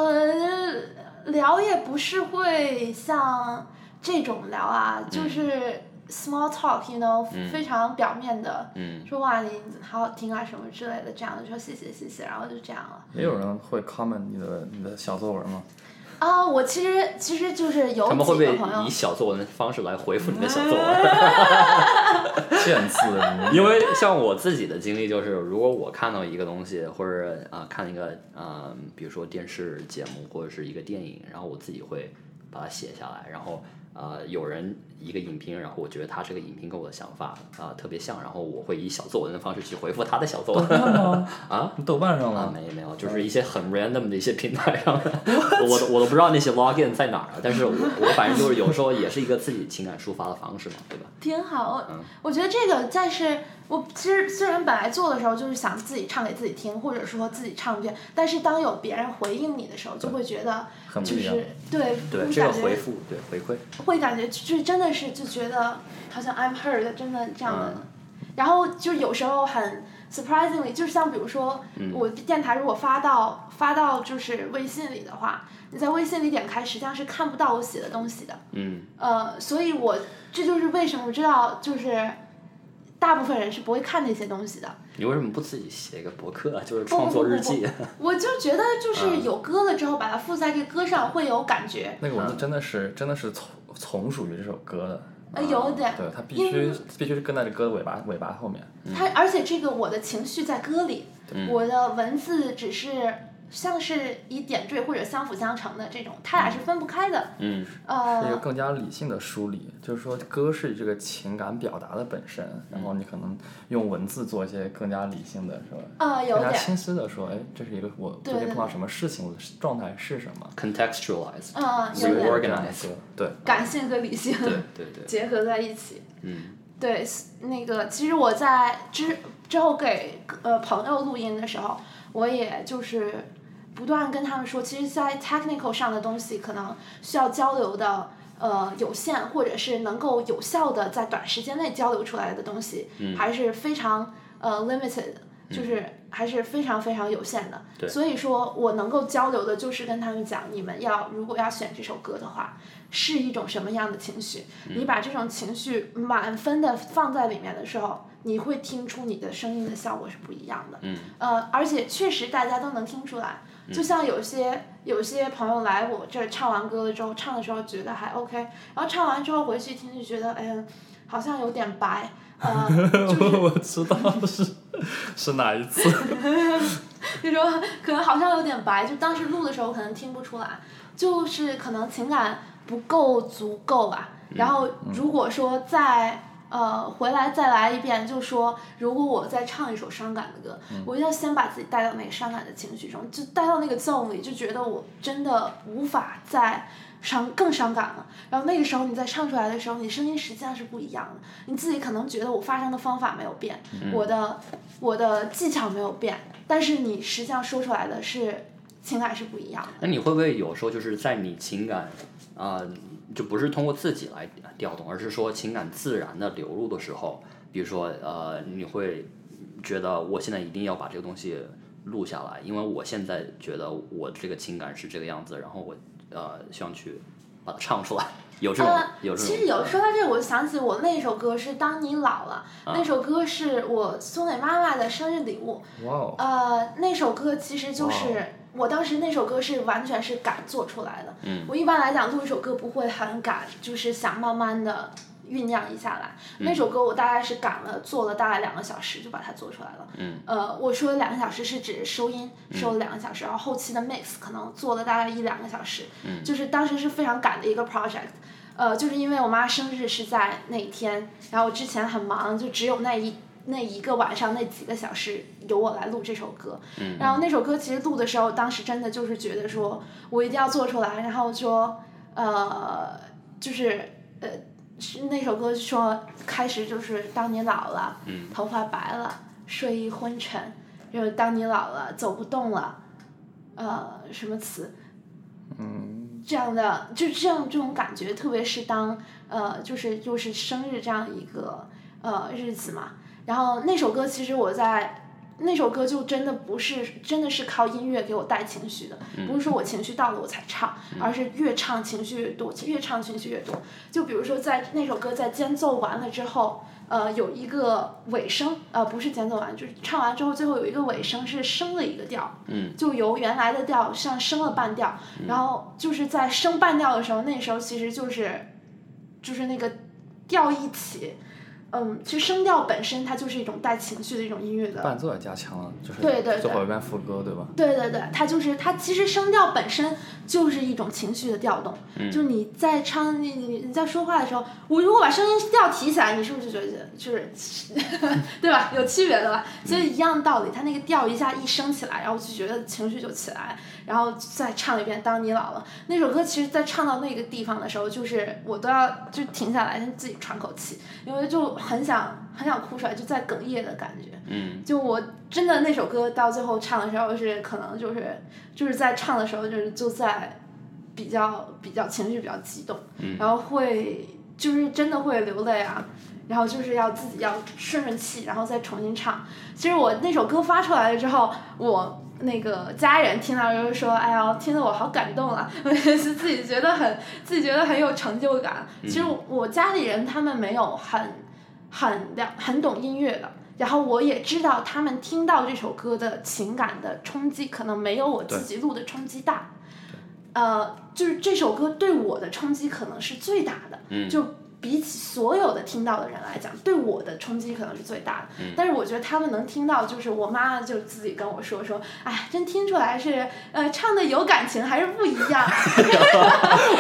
[SPEAKER 1] 聊也不是会像这种聊啊，
[SPEAKER 2] 嗯
[SPEAKER 1] 就是 small talk，you know，、非常表面的，
[SPEAKER 2] 嗯
[SPEAKER 1] 说哇你好好听啊什么之类的，这样的说谢谢谢谢，然后就这样了。
[SPEAKER 3] 没有人会 comment 你的你的小作文吗？
[SPEAKER 1] 啊，我其实其实就是有
[SPEAKER 2] 他们会不会
[SPEAKER 1] 几个朋友
[SPEAKER 2] 以，小作文的方式来回复你的小作文？
[SPEAKER 3] 见字如
[SPEAKER 2] 因为像我自己的经历就是，如果我看到一个东西，或者啊、看一个呃，比如说电视节目或者是一个电影，然后我自己会把它写下来，然后呃有人一个影评，然后我觉得他这个影评跟我的想法啊、特别像，然后我会以小作文的方式去回复他的小作文。啊？
[SPEAKER 3] 豆瓣上
[SPEAKER 2] 啊，
[SPEAKER 3] 吗？
[SPEAKER 2] 没没有，就是一些很 random 的一些平台上的，我都我都不知道那些 login 在哪儿了，但是我我反正就是有时候也是一个自己情感抒发的方式嘛，对吧？
[SPEAKER 1] 挺好。
[SPEAKER 2] 嗯
[SPEAKER 1] 我觉得这个在是，我其实虽然本来做的时候就是想自己唱给自己听，或者说自己唱一遍，但是当有别人回应你的时候，就会觉得就
[SPEAKER 3] 很不一样
[SPEAKER 1] 是对，
[SPEAKER 2] 对，这个
[SPEAKER 1] 会感觉
[SPEAKER 2] 回复，对回馈，
[SPEAKER 1] 会感觉就是真的是就觉得好像 I'm heard，真的这样的。
[SPEAKER 2] 嗯
[SPEAKER 1] 然后就有时候很 surprisingly，就是像比如说，
[SPEAKER 2] 嗯
[SPEAKER 1] 我电台如果发到发到就是微信里的话，你在微信里点开，实际上是看不到我写的东西的。
[SPEAKER 2] 嗯
[SPEAKER 1] 呃，所以我这就是为什么我知道，就是大部分人是不会看那些东西的。
[SPEAKER 2] 你为什么不自己写一个博客啊？就是创作日记。
[SPEAKER 1] 我就觉得
[SPEAKER 2] 嗯
[SPEAKER 1] 就是有歌了之后，把它附在这个歌上会有感觉，
[SPEAKER 3] 那个文字真的是真的是从从属于这首歌的，
[SPEAKER 1] 呃，有点。
[SPEAKER 3] 对，它必须必须是跟在这歌的尾巴尾巴后面。
[SPEAKER 1] 它而且这个我的情绪在歌里，我的文字只是像是以点缀或者相辅相成的这种，它俩是分不开的。
[SPEAKER 2] 嗯
[SPEAKER 3] 是一个
[SPEAKER 1] 呃，
[SPEAKER 3] 更加理性的梳理，就是说歌是这个情感表达的本身，然后你可能用文字做一些更加理性的，是吧？
[SPEAKER 1] 啊，有点，
[SPEAKER 3] 更加清晰的说，哎，这是一个我最近碰到什么事情，我的状态是什么。
[SPEAKER 2] contextualize，
[SPEAKER 1] 嗯，有点
[SPEAKER 2] organize，
[SPEAKER 3] 对，
[SPEAKER 1] 感性和理性
[SPEAKER 2] 对对对，
[SPEAKER 1] 结合在一起。
[SPEAKER 2] 嗯
[SPEAKER 1] 对，那个其实我在之之后给呃朋友录音的时候，我也就是不断跟他们说，其实，在 technical 上的东西可能需要交流的呃有限，或者是能够有效的在短时间内交流出来的东西，还是非常呃 limited 的。就是还是非常非常有限的，
[SPEAKER 2] 对
[SPEAKER 1] 所以说我能够交流的就是跟他们讲，你们要如果要选这首歌的话，是一种什么样的情绪？你把这种情绪满分的放在里面的时候，你会听出你的声音的效果是不一样的。
[SPEAKER 2] 嗯。
[SPEAKER 1] 呃，而且确实大家都能听出来，就像有些有些朋友来我这儿唱完歌了之后，唱的时候觉得还 OK，然后唱完之后回去听就觉得，哎呀，好像有点白。呃，就是
[SPEAKER 3] 我知道是是哪一次。
[SPEAKER 1] 就说可能好像有点白，就当时录的时候可能听不出来，就是可能情感不够足够吧。然后如果说再呃回来再来一遍，就说如果我再唱一首伤感的歌，我一定要先把自己带到那个伤感的情绪中，就带到那个 zone 里，就觉得我真的无法再。伤更伤感了，然后那个时候你再唱出来的时候，你声音实际上是不一样的。你自己可能觉得我发声的方法没有变，我的我的技巧没有变，但是你实际上说出来的是情感是不一样的。
[SPEAKER 2] 那你会不会有时候就是在你情感啊、就不是通过自己来调动，而是说情感自然的流入的时候，比如说呃，你会觉得我现在一定要把这个东西录下来，因为我现在觉得我这个情感是这个样子，然后我呃希望去把它唱出来，有这种、
[SPEAKER 1] 呃，
[SPEAKER 2] 有这种。
[SPEAKER 1] 其实有说到这个，我想起我那首歌是《当你老了》，那首歌是我送给妈妈的生日礼物。
[SPEAKER 3] 哇哦，
[SPEAKER 1] 呃，那首歌其实就是
[SPEAKER 3] 哇
[SPEAKER 1] 我当时那首歌是完全是赶做出来的。
[SPEAKER 2] 嗯
[SPEAKER 1] 我一般来讲录一首歌不会很赶，就是想慢慢的酝酿一下来。那首歌我大概是赶了做了大概两个小时就把它做出来了。
[SPEAKER 2] 嗯。
[SPEAKER 1] 呃，我说的两个小时是指收音收了两个小时，然后后期的 mix 可能做了大概一两个小时。
[SPEAKER 2] 嗯
[SPEAKER 1] 就是当时是非常赶的一个 project。呃，就是因为我妈生日是在那一天，然后我之前很忙，就只有那一那一个晚上那几个小时由我来录这首歌。
[SPEAKER 2] 嗯
[SPEAKER 1] 然后那首歌其实录的时候，当时真的就是觉得说我一定要做出来，然后说呃，就是呃，是那首歌说开始就是当你老了，
[SPEAKER 2] 嗯
[SPEAKER 1] 头发白了。睡意昏沉，就是当你老了走不动了，呃，什么词？嗯，这样的就这样这种感觉，特别是当呃，就是又是生日这样一个呃日子嘛。然后那首歌其实我在那首歌就真的不是真的是靠音乐给我带情绪的，不是说我情绪到了我才唱，而是越唱情绪越多，越唱情绪越多。就比如说在那首歌在间奏完了之后，呃，有一个尾声，呃，不是间奏完，就是唱完之后最后有一个尾声是升了一个调，就由原来的调上升了半调，然后就是在升半调的时候，那时候其实就是就是那个调一起。嗯，其实声调本身它就是一种带情绪的一种音乐的
[SPEAKER 3] 伴奏也加强了，就是
[SPEAKER 1] 对对对
[SPEAKER 3] 最后一遍副歌，对吧？
[SPEAKER 1] 对对对，它就是它其实声调本身就是一种情绪的调动，就是你在唱你你你在说话的时候，我如果把声音调提起来，你是不是就觉得就是 对吧？有区别的吧？所以一样道理，他那个调一下一升起来，然后就觉得情绪就起来，然后再唱一遍《当你老了》那首歌，其实，在唱到那个地方的时候，就是我都要就停下来，先自己喘口气，因为就。很想很想哭出来，就在哽咽的感觉。
[SPEAKER 2] 嗯。
[SPEAKER 1] 就我真的那首歌到最后唱的时候是可能就是就是在唱的时候就是就在比较比较情绪比较激动，然后会就是真的会流泪啊，然后就是要自己要顺顺气，然后再重新唱。其实我那首歌发出来了之后，我那个家人听到就是说：“哎呀，听得我好感动啊！” 我是自己觉得很自己觉得很有成就感。其实我家里人他们没有很。很了很懂音乐的，然后我也知道他们听到这首歌的情感的冲击，可能没有我自己录的冲击大。呃，就是这首歌对我的冲击可能是最大的，就。比起所有的听到的人来讲，对我的冲击可能是最大的。但是我觉得他们能听到，就是我妈就自己跟我说说，哎，真听出来是呃唱的有感情，还是不一样。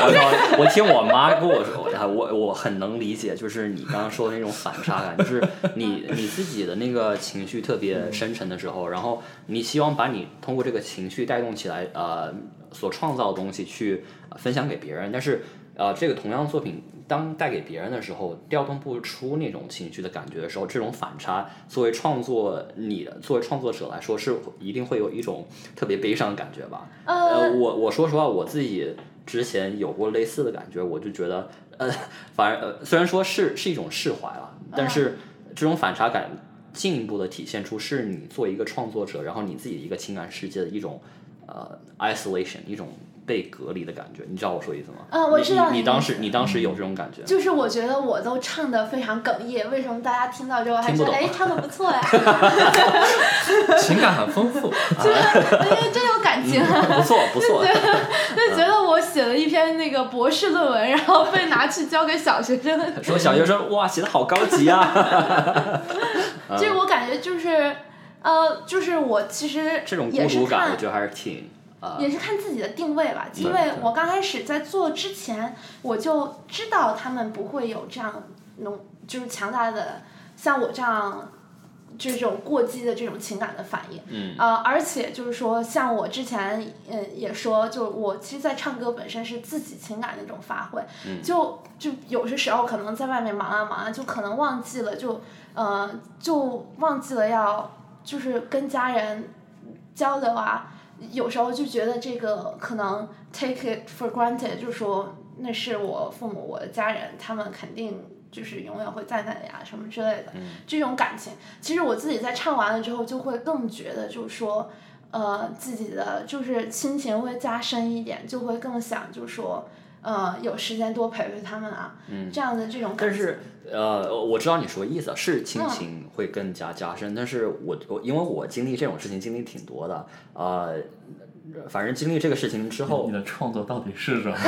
[SPEAKER 2] 我我听我妈跟我说，我我很能理解，就是你刚刚说的那种反差感，就是你你自己的那个情绪特别深沉的时候，然后你希望把你通过这个情绪带动起来，呃，所创造的东西去分享给别人，但是呃，这个同样作品。当带给别人的时候，调动不出那种情绪的感觉的时候，这种反差，作为创作你作为创作者来说，是一定会有一种特别悲伤的感觉吧？呃，我我说实话，我自己之前有过类似的感觉，我就觉得，呃，反而呃，虽然说是是一种释怀了，但是这种反差感进一步的体现出是你作为一个创作者，然后你自己一个情感世界的一种呃 isolation 一种。被隔离的感觉，你知道我说意思吗？
[SPEAKER 1] 啊，我知道。
[SPEAKER 2] 你当时，你当时有这种感觉？
[SPEAKER 1] 就是我觉得我都唱的非常哽咽，为什么大家听到之后还说哎唱的不错呀？
[SPEAKER 3] 情感很丰富，
[SPEAKER 1] 就是因为真有感情。
[SPEAKER 2] 不错不错。
[SPEAKER 1] 就觉得我写了一篇那个博士论文，然后被拿去交给小学生。
[SPEAKER 2] 说小学生哇，写的好高级啊！
[SPEAKER 1] 就是我感觉就是呃，就是我其实
[SPEAKER 2] 这种孤独感，我觉得还是挺。
[SPEAKER 1] 也是看自己的定位吧，因为我刚开始在做之前，我就知道他们不会有这样浓，就是强大的像我这样这种过激的这种情感的反应。
[SPEAKER 2] 嗯。
[SPEAKER 1] 呃，而且就是说，像我之前嗯也说，就我其实，在唱歌本身是自己情感的一种发挥。
[SPEAKER 2] 嗯。
[SPEAKER 1] 就就有些时候可能在外面忙啊忙啊，就可能忘记了，就呃就忘记了要就是跟家人交流啊。有时候就觉得这个可能 take it for granted，就是说那是我父母我的家人，他们肯定就是永远会在那里啊什么之类的，这种感情。其实我自己在唱完了之后，就会更觉得就是说，呃，自己的就是亲情会加深一点，就会更想就是说。呃，有时间多陪陪他们啊，这样的这种。
[SPEAKER 2] 但是，呃，我知道你说意思，是亲情会更加加深。但是我我因为我经历这种事情经历挺多的，呃。反正经历这个事情之后，
[SPEAKER 3] 你的创作到底是什么？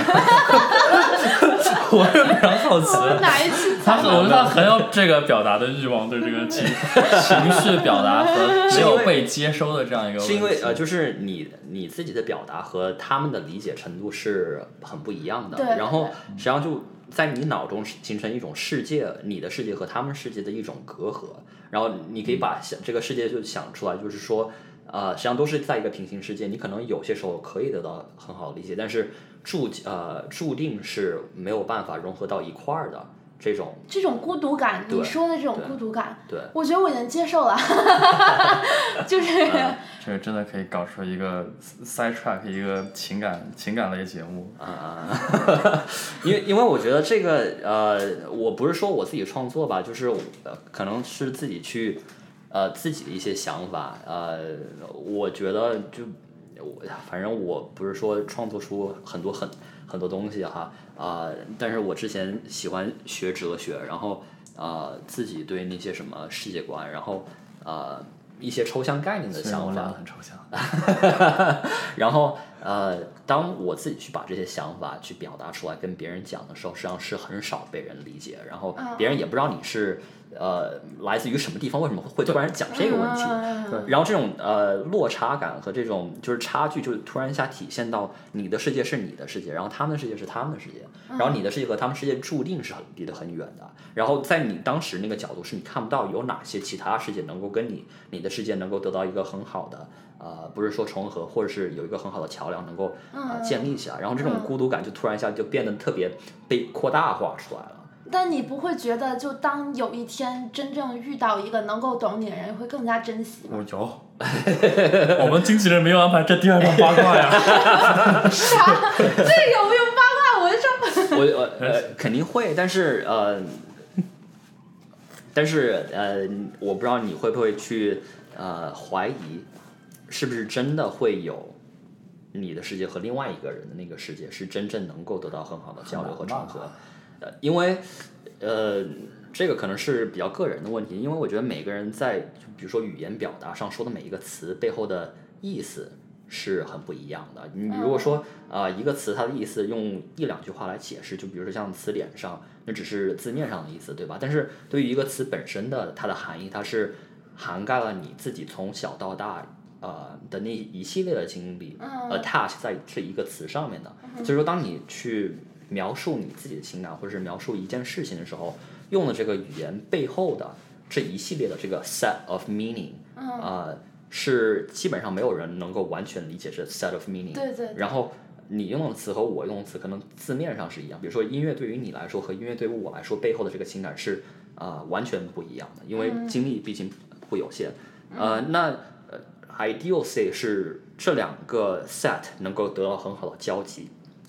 [SPEAKER 3] 我也非常好奇。
[SPEAKER 1] 哪一次？
[SPEAKER 3] 他很他很有这个表达的欲望，对这个情 情绪表达和没有被接收的这样一个。
[SPEAKER 2] 是因为呃，就是你你自己的表达和他们的理解程度是很不一样的。
[SPEAKER 1] 对。
[SPEAKER 2] 然后实际上就在你脑中形成一种世界，你的世界和他们世界的一种隔阂。然后你可以把想这个世界就想出来，就是说。呃，实际上都是在一个平行世界，你可能有些时候可以得到很好的理解，但是注呃注定是没有办法融合到一块儿的。这种
[SPEAKER 1] 这种孤独感，你说的这种孤独感，
[SPEAKER 2] 对。
[SPEAKER 1] 我觉得我已经接受了，就是、
[SPEAKER 2] 嗯
[SPEAKER 3] 这个真的可以搞出一个 side track，一个情感情感类节目。
[SPEAKER 2] 啊，因为因为我觉得这个呃，我不是说我自己创作吧，就是呃，可能是自己去呃自己的一些想法，呃，我觉得就我反正我不是说创作出很多很很多东西哈啊、但是我之前喜欢学哲学，然后啊、自己对那些什么世界观，然后啊、一些抽象概念的想法
[SPEAKER 3] 很抽象。
[SPEAKER 2] 然后呃，当我自己去把这些想法去表达出来跟别人讲的时候，实际上是很少被人理解，然后别人也不知道你是呃来自于什么地方，为什么会突然讲这个问题。
[SPEAKER 1] 嗯
[SPEAKER 2] 然后这种呃落差感和这种就是差距，就是突然一下体现到你的世界是你的世界，然后他们的世界是他们的世界，然后你的世界和他们世界注定是很离得很远的。然后在你当时那个角度，是你看不到有哪些其他世界能够跟你你的世界能够得到一个很好的呃，不是说重合，或者是有一个很好的桥梁能够呃建立起来。然后这种孤独感就突然一下就变得特别被扩大化出来了。
[SPEAKER 1] 但你不会觉得，就当有一天真正遇到一个能够懂你的人，会更加珍惜吗？
[SPEAKER 3] 我有，我们经纪人没有安排这第二段八卦呀。
[SPEAKER 1] 啥？这有没有八卦？我就说，
[SPEAKER 2] 我呃呃肯定会，但是呃，但是呃，我不知道你会不会去呃怀疑，是不是真的会有你的世界和另外一个人的那个世界是真正能够得到很好的交流和重合？呃，因为呃，这个可能是比较个人的问题，因为我觉得每个人在比如说语言表达上说的每一个词背后的意思是很不一样的。你如果说啊、呃一个词它的意思用一两句话来解释，就比如说像词典上，那只是字面上的意思，对吧？但是对于一个词本身的它的含义，它是涵盖了你自己从小到大。呃的那一系列的经历、attach 在这一个词上面的，所以说当你去描述你自己的情感，或者是描述一件事情的时候，用的这个语言背后的这一系列的这个 set of meaning，啊、是基本上没有人能够完全理解这 set of meaning。
[SPEAKER 1] 对对对
[SPEAKER 2] 然后你用的词和我用的词可能字面上是一样，比如说音乐对于你来说和音乐对于我来说背后的这个情感是啊、完全不一样的，因为经历毕竟不有限。呃，那呃 ideal say 是这两个 set 能够得到很好的交集。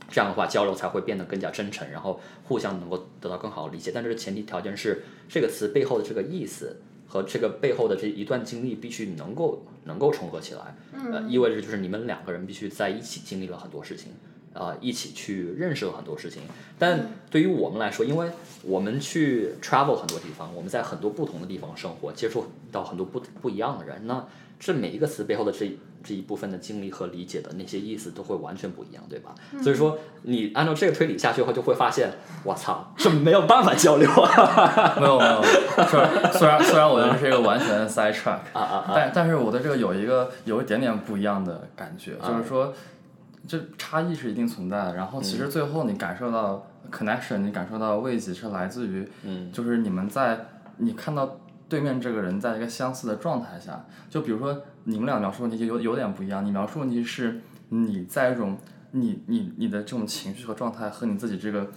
[SPEAKER 2] 这样的话，交流才会变得更加真诚，然后互相能够得到更好的理解。但这个前提条件是，这个词背后的这个意思和这个背后的这一段经历必须能够能够重合起来。呃，意味着就是你们两个人必须在一起经历了很多事情，啊、一起去认识了很多事情。但对于我们来说，因为我们去 travel 很多地方，我们在很多不同的地方生活，接触到很多不不一样的人，那这每一个词背后的这这一部分的经历和理解的那些意思都会完全不一样，对吧？所以说，你按照这个推理下去后，就会发现，我操，这没有办法交流啊！
[SPEAKER 3] 没有没有，虽然虽然虽然我这是一个完全的 side track，
[SPEAKER 2] 啊啊啊！
[SPEAKER 3] 但但是我对这个有一个有一点点不一样的感觉，就是说，这差异是一定存在的。然后其实最后你感受到 connection，你感受到慰藉是来自于，
[SPEAKER 2] 嗯
[SPEAKER 3] 就是你们在你看到对面这个人在一个相似的状态下，就比如说你们俩描述问题就有有点不一样，你描述问题是你在一种你你你的这种情绪和状态和你自己这个。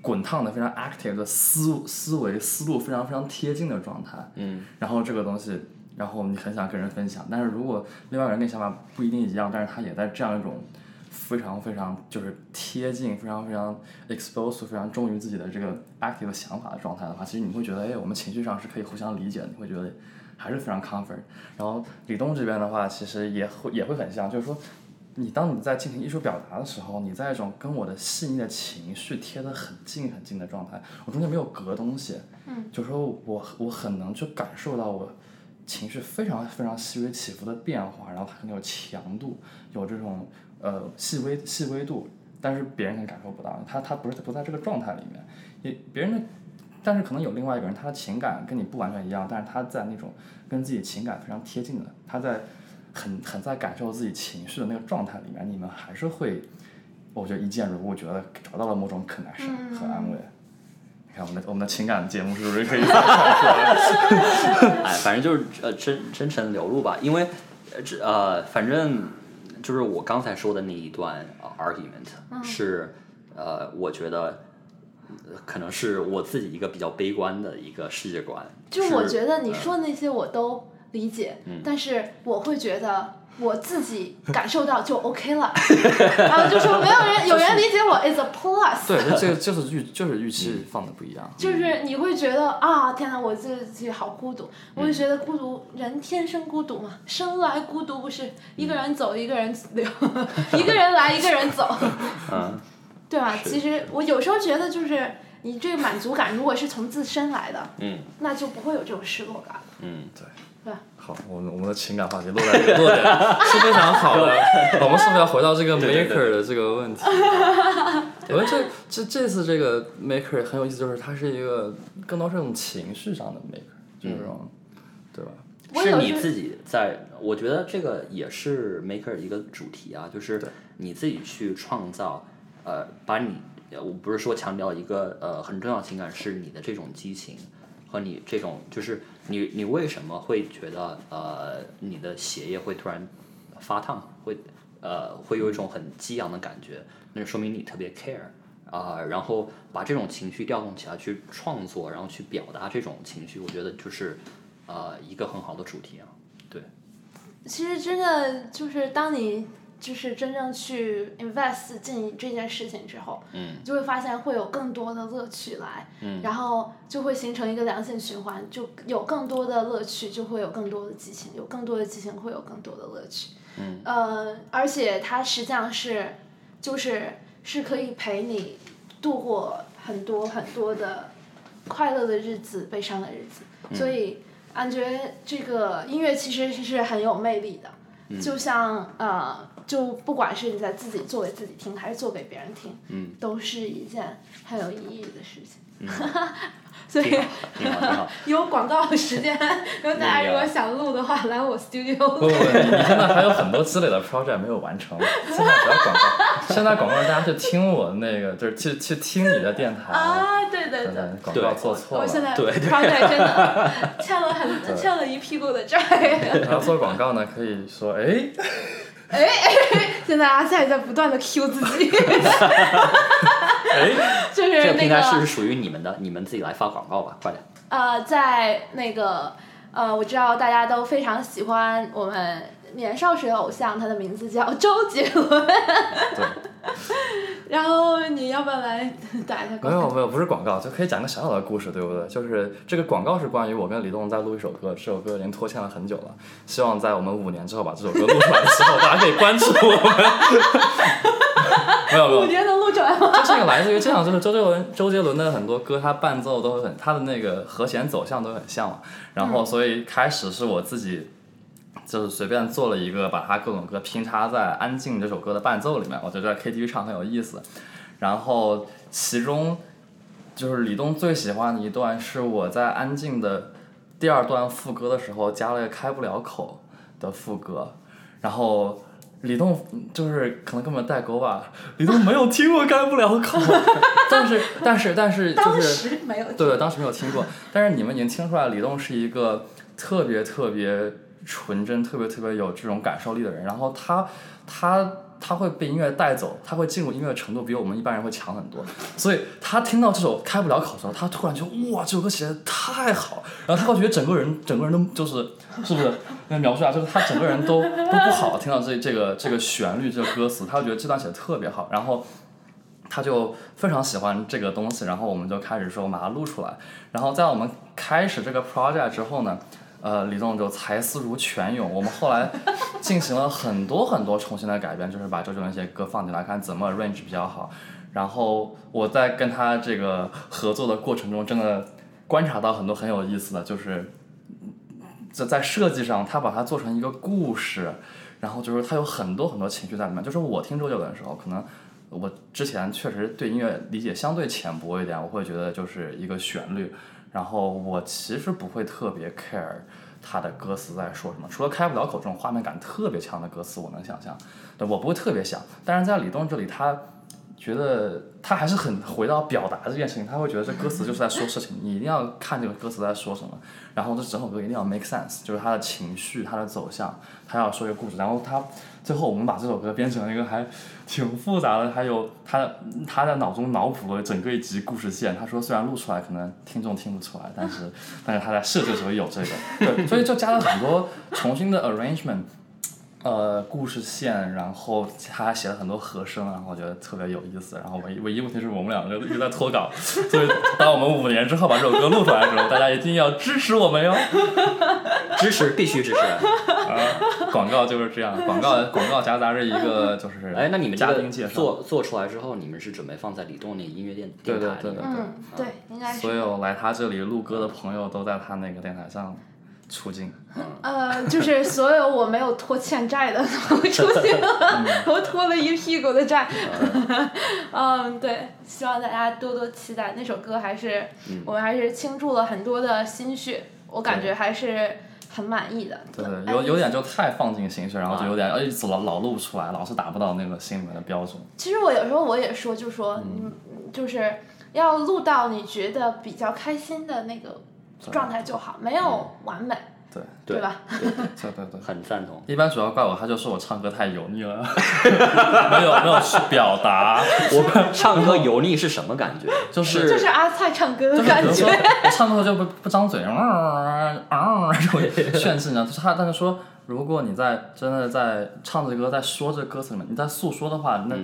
[SPEAKER 3] 滚烫的、非常 active 的思思维思路非常非常贴近的状态，
[SPEAKER 2] 嗯
[SPEAKER 3] 然后这个东西，然后你很想跟人分享，但是如果另外一个人跟你想法不一定一样，但是他也在这样一种非常非常就是贴近、非常非常 exposed、非常忠于自己的这个 active 想法的状态的话，其实你会觉得，哎，我们情绪上是可以互相理解的，你会觉得还是非常 comfort。然后李东这边的话，其实也会也会很像，就是说。你当你在进行艺术表达的时候，你在一种跟我的细腻的情绪贴得很近很近的状态，我中间没有隔东西，嗯，就是说我我很能去感受到我情绪非常非常细微起伏的变化，然后它可能有强度，有这种呃细微细微度，但是别人可能感受不到，他他不是不在这个状态里面，也别人的，但是可能有另外一个人，他的情感跟你不完全一样，但是他在那种跟自己情感非常贴近的，他在很很在感受自己情绪的那个状态里面，你们还是会，我觉得一见如故，觉得找到了某种 connection 和安慰。你看我们的我们的情感节目是不是可以
[SPEAKER 2] 哎，反正就是呃真真诚流露吧，因为呃这呃反正就是我刚才说的那一段、呃 argument 是呃我觉得可能是我自己一个比较悲观的一个世界观。
[SPEAKER 1] 就我觉得你说的那些我都理解，
[SPEAKER 2] 嗯
[SPEAKER 1] 但是我会觉得我自己感受到就 OK 了，然后就说没有人有人理解我 is a plus。
[SPEAKER 3] 对，这个就是预就是预期放的不一样。
[SPEAKER 1] 就是你会觉得啊，天哪，我自己好孤独。我就觉得孤独，人天生孤独嘛，生来孤独不是一个人走，一个人留，一个人来，一个人走，
[SPEAKER 2] 嗯，
[SPEAKER 1] 对吧？其实我有时候觉得，就是你这个满足感，如果是从自身来的，
[SPEAKER 2] 嗯
[SPEAKER 1] 那就不会有这种失落感。
[SPEAKER 2] 嗯，
[SPEAKER 3] 好，我们我们的情感话题落在这个落点是非常好的。我们是不是要回到这个 maker 的这个问题？我觉得这这这次这个 maker 很有意思，就是它是一个更多是一种情绪上的 maker，就是这种，对吧？
[SPEAKER 2] 是你自己在，我觉得这个也是 maker 一个主题啊，就是你自己去创造，呃，把你，呃我不是说强调一个呃很重要的情感是你的这种激情和你这种，就是你你为什么会觉得呃你的血液会突然发烫，会呃会有一种很激昂的感觉，那就说明你特别 care。啊、然后把这种情绪调动起来去创作，然后去表达这种情绪，我觉得就是呃一个很好的主题啊。对，
[SPEAKER 1] 其实真的就是当你就是真正去 invest 进这件事情之后，
[SPEAKER 2] 嗯。
[SPEAKER 1] 就会发现会有更多的乐趣来，
[SPEAKER 2] 嗯。
[SPEAKER 1] 然后就会形成一个良性循环，就有更多的乐趣，就会有更多的激情，有更多的激情会有更多的乐趣。
[SPEAKER 2] 嗯，
[SPEAKER 1] 呃，而且它实际上是，就是是可以陪你度过很多很多的快乐的日子、悲伤的日子，
[SPEAKER 2] 嗯。
[SPEAKER 1] 所以感觉这个音乐其实是很有魅力的，
[SPEAKER 2] 嗯。
[SPEAKER 1] 就像呃，就不管是你在自己做给自己听，还是做给别人听，
[SPEAKER 2] 嗯，
[SPEAKER 1] 都是一件很有意义的事情。
[SPEAKER 2] 嗯
[SPEAKER 1] 所以。有广告时间，然后大家如果想录的话，来我 studio。
[SPEAKER 3] 不不，你你现在还有很多积累的 project 没有完成，现在不要广告，现在广告大家去听我那个，就是去去听你的电台。
[SPEAKER 1] 啊，对对对。
[SPEAKER 3] 对对，广告做错了。
[SPEAKER 1] 我现在
[SPEAKER 2] 对对
[SPEAKER 1] project 真的 欠了很欠了一屁股的债。
[SPEAKER 3] 然后做广告呢，可以说，哎，
[SPEAKER 1] 现在阿赛在不断的 Q 自己，
[SPEAKER 3] 哎，
[SPEAKER 1] 就是
[SPEAKER 2] 这个
[SPEAKER 1] 那
[SPEAKER 2] 平台是
[SPEAKER 1] 个
[SPEAKER 2] 属于你们的，你们自己来发广告吧，快点。
[SPEAKER 1] 呃，在那个呃，我知道大家都非常喜欢我们年少时的偶像，他的名字叫周杰伦。
[SPEAKER 3] 对，
[SPEAKER 1] 然后你要不要来打一下
[SPEAKER 3] 没
[SPEAKER 1] 广告？
[SPEAKER 3] 有没有，不是广告，就可以讲个小小的故事，对不对？就是这个广告是关于我跟李栋在录一首歌，这首歌已经拖欠了很久了，希望在我们五年之后把这首歌录出来的时候，大家可以关注我们。没有没有
[SPEAKER 1] 五，年能录出来吗？
[SPEAKER 3] 这是一个来自于这样，就是周杰伦周杰伦的很多歌，他伴奏都很，他的那个和弦走向都很像嘛。然后所以开始是我自己。就是随便做了一个，把它各种歌拼插在《安静》这首歌的伴奏里面，我觉得 KTV 唱很有意思。然后其中就是李栋最喜欢的一段是我在《安静》的第二段副歌的时候加了个开不了口的副歌，然后李栋就是可能根本代沟吧，李栋没有听过开不了口，但是但是但是就
[SPEAKER 1] 当
[SPEAKER 3] 是
[SPEAKER 1] 时没有。
[SPEAKER 3] 对，当时没有听过，但是你们已经听出来，李栋是一个特别特别纯真、特别特别有这种感受力的人。然后他他他会被音乐带走，他会进入音乐的程度比我们一般人会强很多。所以他听到这首开不了口的时候，他突然就哇，这首歌写的太好，然后他会觉得整个人整个人都就是是不是？那描述啊，就是他整个人都都不好，听到这这个这个旋律这个歌词，他会觉得这段写的特别好，然后。他就非常喜欢这个东西，然后我们就开始说把它录出来。然后在我们开始这个 project 之后呢，呃，李栋就才思如泉涌。我们后来进行了很多很多重新的改编，就是把周杰伦一些歌放进来，看怎么 range 比较好。然后我在跟他这个合作的过程中，真的观察到很多很有意思的，就是在在设计上，他把它做成一个故事，然后就是他有很多很多情绪在里面。就是我听周杰伦的时候，可能我之前确实对音乐理解相对浅薄一点，我会觉得就是一个旋律，然后我其实不会特别 care 他的歌词在说什么，除了开不了口这种画面感特别强的歌词，我能想象，对我不会特别想。但是在李栋这里，他觉得他还是很回到表达这件事情，他会觉得这歌词就是在说事情，你一定要看这个歌词在说什么，然后这整首歌一定要 make sense，就是他的情绪、他的走向，他要说一个故事，然后他最后我们把这首歌编成了一个还挺复杂的，还有他他在脑中脑补了整个一集故事线。他说虽然录出来可能听众听不出来，但是但是他在设置的时候有这个，对，所以就加了很多重新的 arrangement。呃，故事线，然后他还写了很多和声，然后我觉得特别有意思。然后唯唯一问题是我们两个一直在脱稿，所以当我们五年之后把这首歌录出来的时候，大家一定要支持我们哟。
[SPEAKER 2] 支持必须支持。
[SPEAKER 3] 啊，广告就是这样，广告 广告夹杂着一个就是
[SPEAKER 2] 哎，那你们这个
[SPEAKER 3] 嘉宾介绍，
[SPEAKER 2] 做做出来之后，你们是准备放在李栋那音乐电电台里面
[SPEAKER 3] 对对对
[SPEAKER 1] 嗯，对，应该是。
[SPEAKER 3] 所有来他这里录歌的朋友都在他那个电台上出镜。
[SPEAKER 1] 呃，就是所有我没有拖欠债的都出现了，我拖了一屁股的债。嗯，对，希望大家多多期待那首歌，还是、我们还是倾注了很多的心血，我感觉还是很满意的。
[SPEAKER 3] 对有有点就太放进心血，然后就有点哎一直老老录不出来，老是达不到那个心里面的标准。
[SPEAKER 1] 其实我有时候我也说，就说嗯，就是要录到你觉得比较开心的那个状态就好，没有完美，
[SPEAKER 3] 对
[SPEAKER 1] 对吧？
[SPEAKER 3] 对对对。
[SPEAKER 2] 很赞同。
[SPEAKER 3] 一般主要怪我，他就说我唱歌太油腻了，没有没有去表达，
[SPEAKER 2] 我唱歌油腻是什么感觉？
[SPEAKER 3] 就是
[SPEAKER 1] 就是阿菜唱歌的感觉。
[SPEAKER 3] 我唱歌就不不张嘴，嗯嗯，就会炫技呢。就是他，但是说，如果你在真的在唱着歌，在说这歌词里面，你在诉说的话，那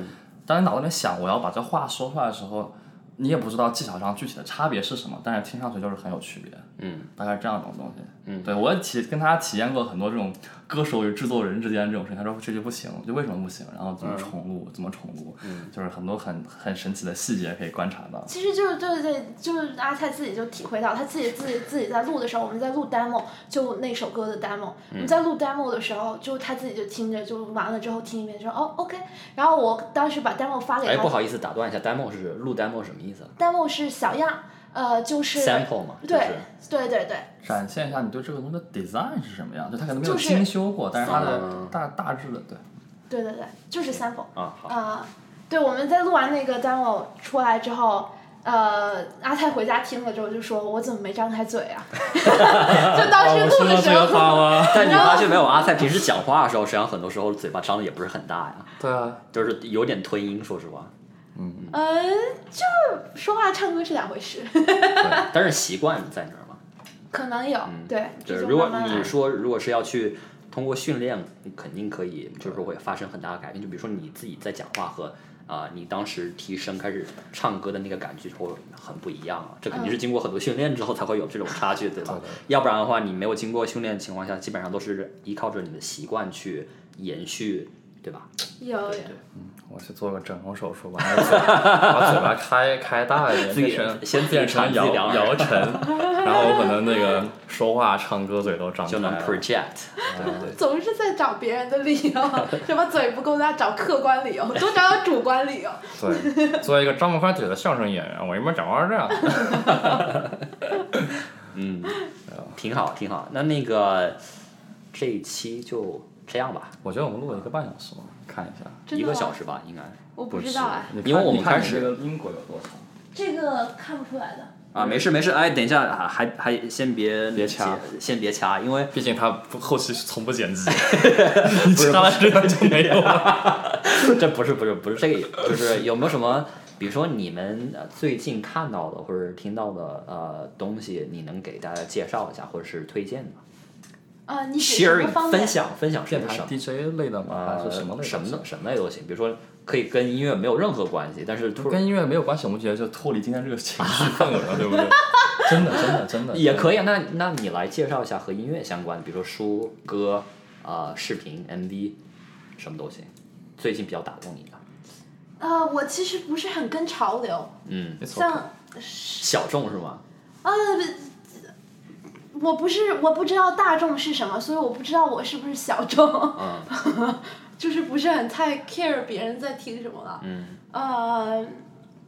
[SPEAKER 3] 当你脑子里面想我要把这话说出来的时候，你也不知道技巧上具体的差别是什么，但是听上去就是很有区别。
[SPEAKER 2] 嗯，
[SPEAKER 3] 大概是这样一种东西。嗯，对我体跟他体验过很多这种歌手与制作人之间这种事情，他说这就不行，就为什么不行，然后怎么重录，怎么重录，就是很多很很神奇的细节可以观察到。
[SPEAKER 1] 其实就是对对，就是阿菜自己就体会到，他自己自己自己在录的时候，我们在录 demo，就那首歌的 demo，、我们在录 demo 的时候，就他自己就听着，就完了之后听一遍，说哦 OK，然后我当时把 demo 发给
[SPEAKER 2] 哎，
[SPEAKER 1] 他、
[SPEAKER 2] 不好意思，打断一下，demo 是录 demo 什么意思
[SPEAKER 1] d e m o 是小样，呃，就是
[SPEAKER 2] ？sample 嘛，就
[SPEAKER 1] 对
[SPEAKER 2] 是
[SPEAKER 1] 对对对，
[SPEAKER 3] 展现一下你对这个东西的 design 是什么样，就它可能没有精修过，但是它的
[SPEAKER 2] 嗯
[SPEAKER 3] 大大致的对。
[SPEAKER 1] 对对对，就是 sample。
[SPEAKER 2] 啊，好，
[SPEAKER 1] 啊、对，我们在录完那个 demo 出来之后，呃，阿泰回家听了之后就说：“我怎么没张开嘴啊？” 就当时录的时候，
[SPEAKER 3] 吗？
[SPEAKER 2] 但你发现没有，阿泰平时讲话的时候，实际上很多时候嘴巴张的也不是很大呀，
[SPEAKER 3] 对啊，
[SPEAKER 2] 就是有点吞音，说实话。
[SPEAKER 1] 嗯，就说话唱歌是两回事，
[SPEAKER 2] 但是习惯在那儿嘛。
[SPEAKER 1] 可能有，对，这
[SPEAKER 2] 对，如果你说如果是要去通过训练，你肯定可以，就是会发生很大的改变。就比如说你自己在讲话和啊、你当时提升开始唱歌的那个感觉会很不一样啊。这肯定是经过很多训练之后才会有这种差距，对吧？要不然的话，你没有经过训练的情况下，基本上都是依靠着你的习惯去延续，对吧？
[SPEAKER 1] 有有，
[SPEAKER 3] 我去做个整容手术，把那个嘴 把嘴巴开开大一点，
[SPEAKER 2] 自己先
[SPEAKER 3] 变成摇
[SPEAKER 2] 铲自己两耳
[SPEAKER 3] 摇沉，然后我可能那个说话、唱歌嘴都张开
[SPEAKER 2] 就能
[SPEAKER 3] 了。
[SPEAKER 2] project。
[SPEAKER 1] 总是在找别人的理由，什么嘴不够大找客观理由，多找找主观理由。
[SPEAKER 3] 对，作为一个张不开嘴的相声演员，我一般讲话是这样。
[SPEAKER 2] 嗯，挺好，挺好。那那个这一期就这样吧，
[SPEAKER 3] 我觉得我们录了一个半小时吧，看一下。
[SPEAKER 2] 一个小时吧，应该。
[SPEAKER 1] 我不知道哎，
[SPEAKER 3] 你看
[SPEAKER 2] 因为我们开始
[SPEAKER 3] 你这个音轨有多长？
[SPEAKER 1] 这个看不出来的。
[SPEAKER 2] 啊，没事没事，哎，等一下，啊还还先别
[SPEAKER 3] 别掐
[SPEAKER 2] 先别掐，因为
[SPEAKER 3] 毕竟他不后期从不剪辑，你掐了这个就没有了。
[SPEAKER 2] 这不是不是不是这个，就是有没有什么，比如说你们呃最近看到的或者听到的呃东西，你能给大家介绍一下，或者是推荐的
[SPEAKER 1] 啊，你指什么
[SPEAKER 2] ？sharing
[SPEAKER 1] 方面？
[SPEAKER 2] 分享分享是
[SPEAKER 3] 电台
[SPEAKER 2] 什么
[SPEAKER 3] ？DJ 类的吗？还
[SPEAKER 2] 呃
[SPEAKER 3] 是什么类的？
[SPEAKER 2] 什么什么类都行，比如说可以跟音乐没有任何关系，但是突
[SPEAKER 3] 跟音乐没有关系，我们觉得就脱离今天这个情绪氛围了，对不对？真的，真的，真的
[SPEAKER 2] 也可以。啊。那那你来介绍一下和音乐相关的，比如说书、歌、啊、视频、MV，什么都行。最近比较打动你的，
[SPEAKER 1] 啊，我其实不是很跟潮流，
[SPEAKER 2] 嗯，
[SPEAKER 1] 像
[SPEAKER 2] 小众是吗？
[SPEAKER 1] 啊，我不是我不知道大众是什么，所以我不知道我是不是小众，
[SPEAKER 2] 嗯
[SPEAKER 1] 就是不是很太 care 别人在听什么了。
[SPEAKER 2] 嗯
[SPEAKER 1] 呃，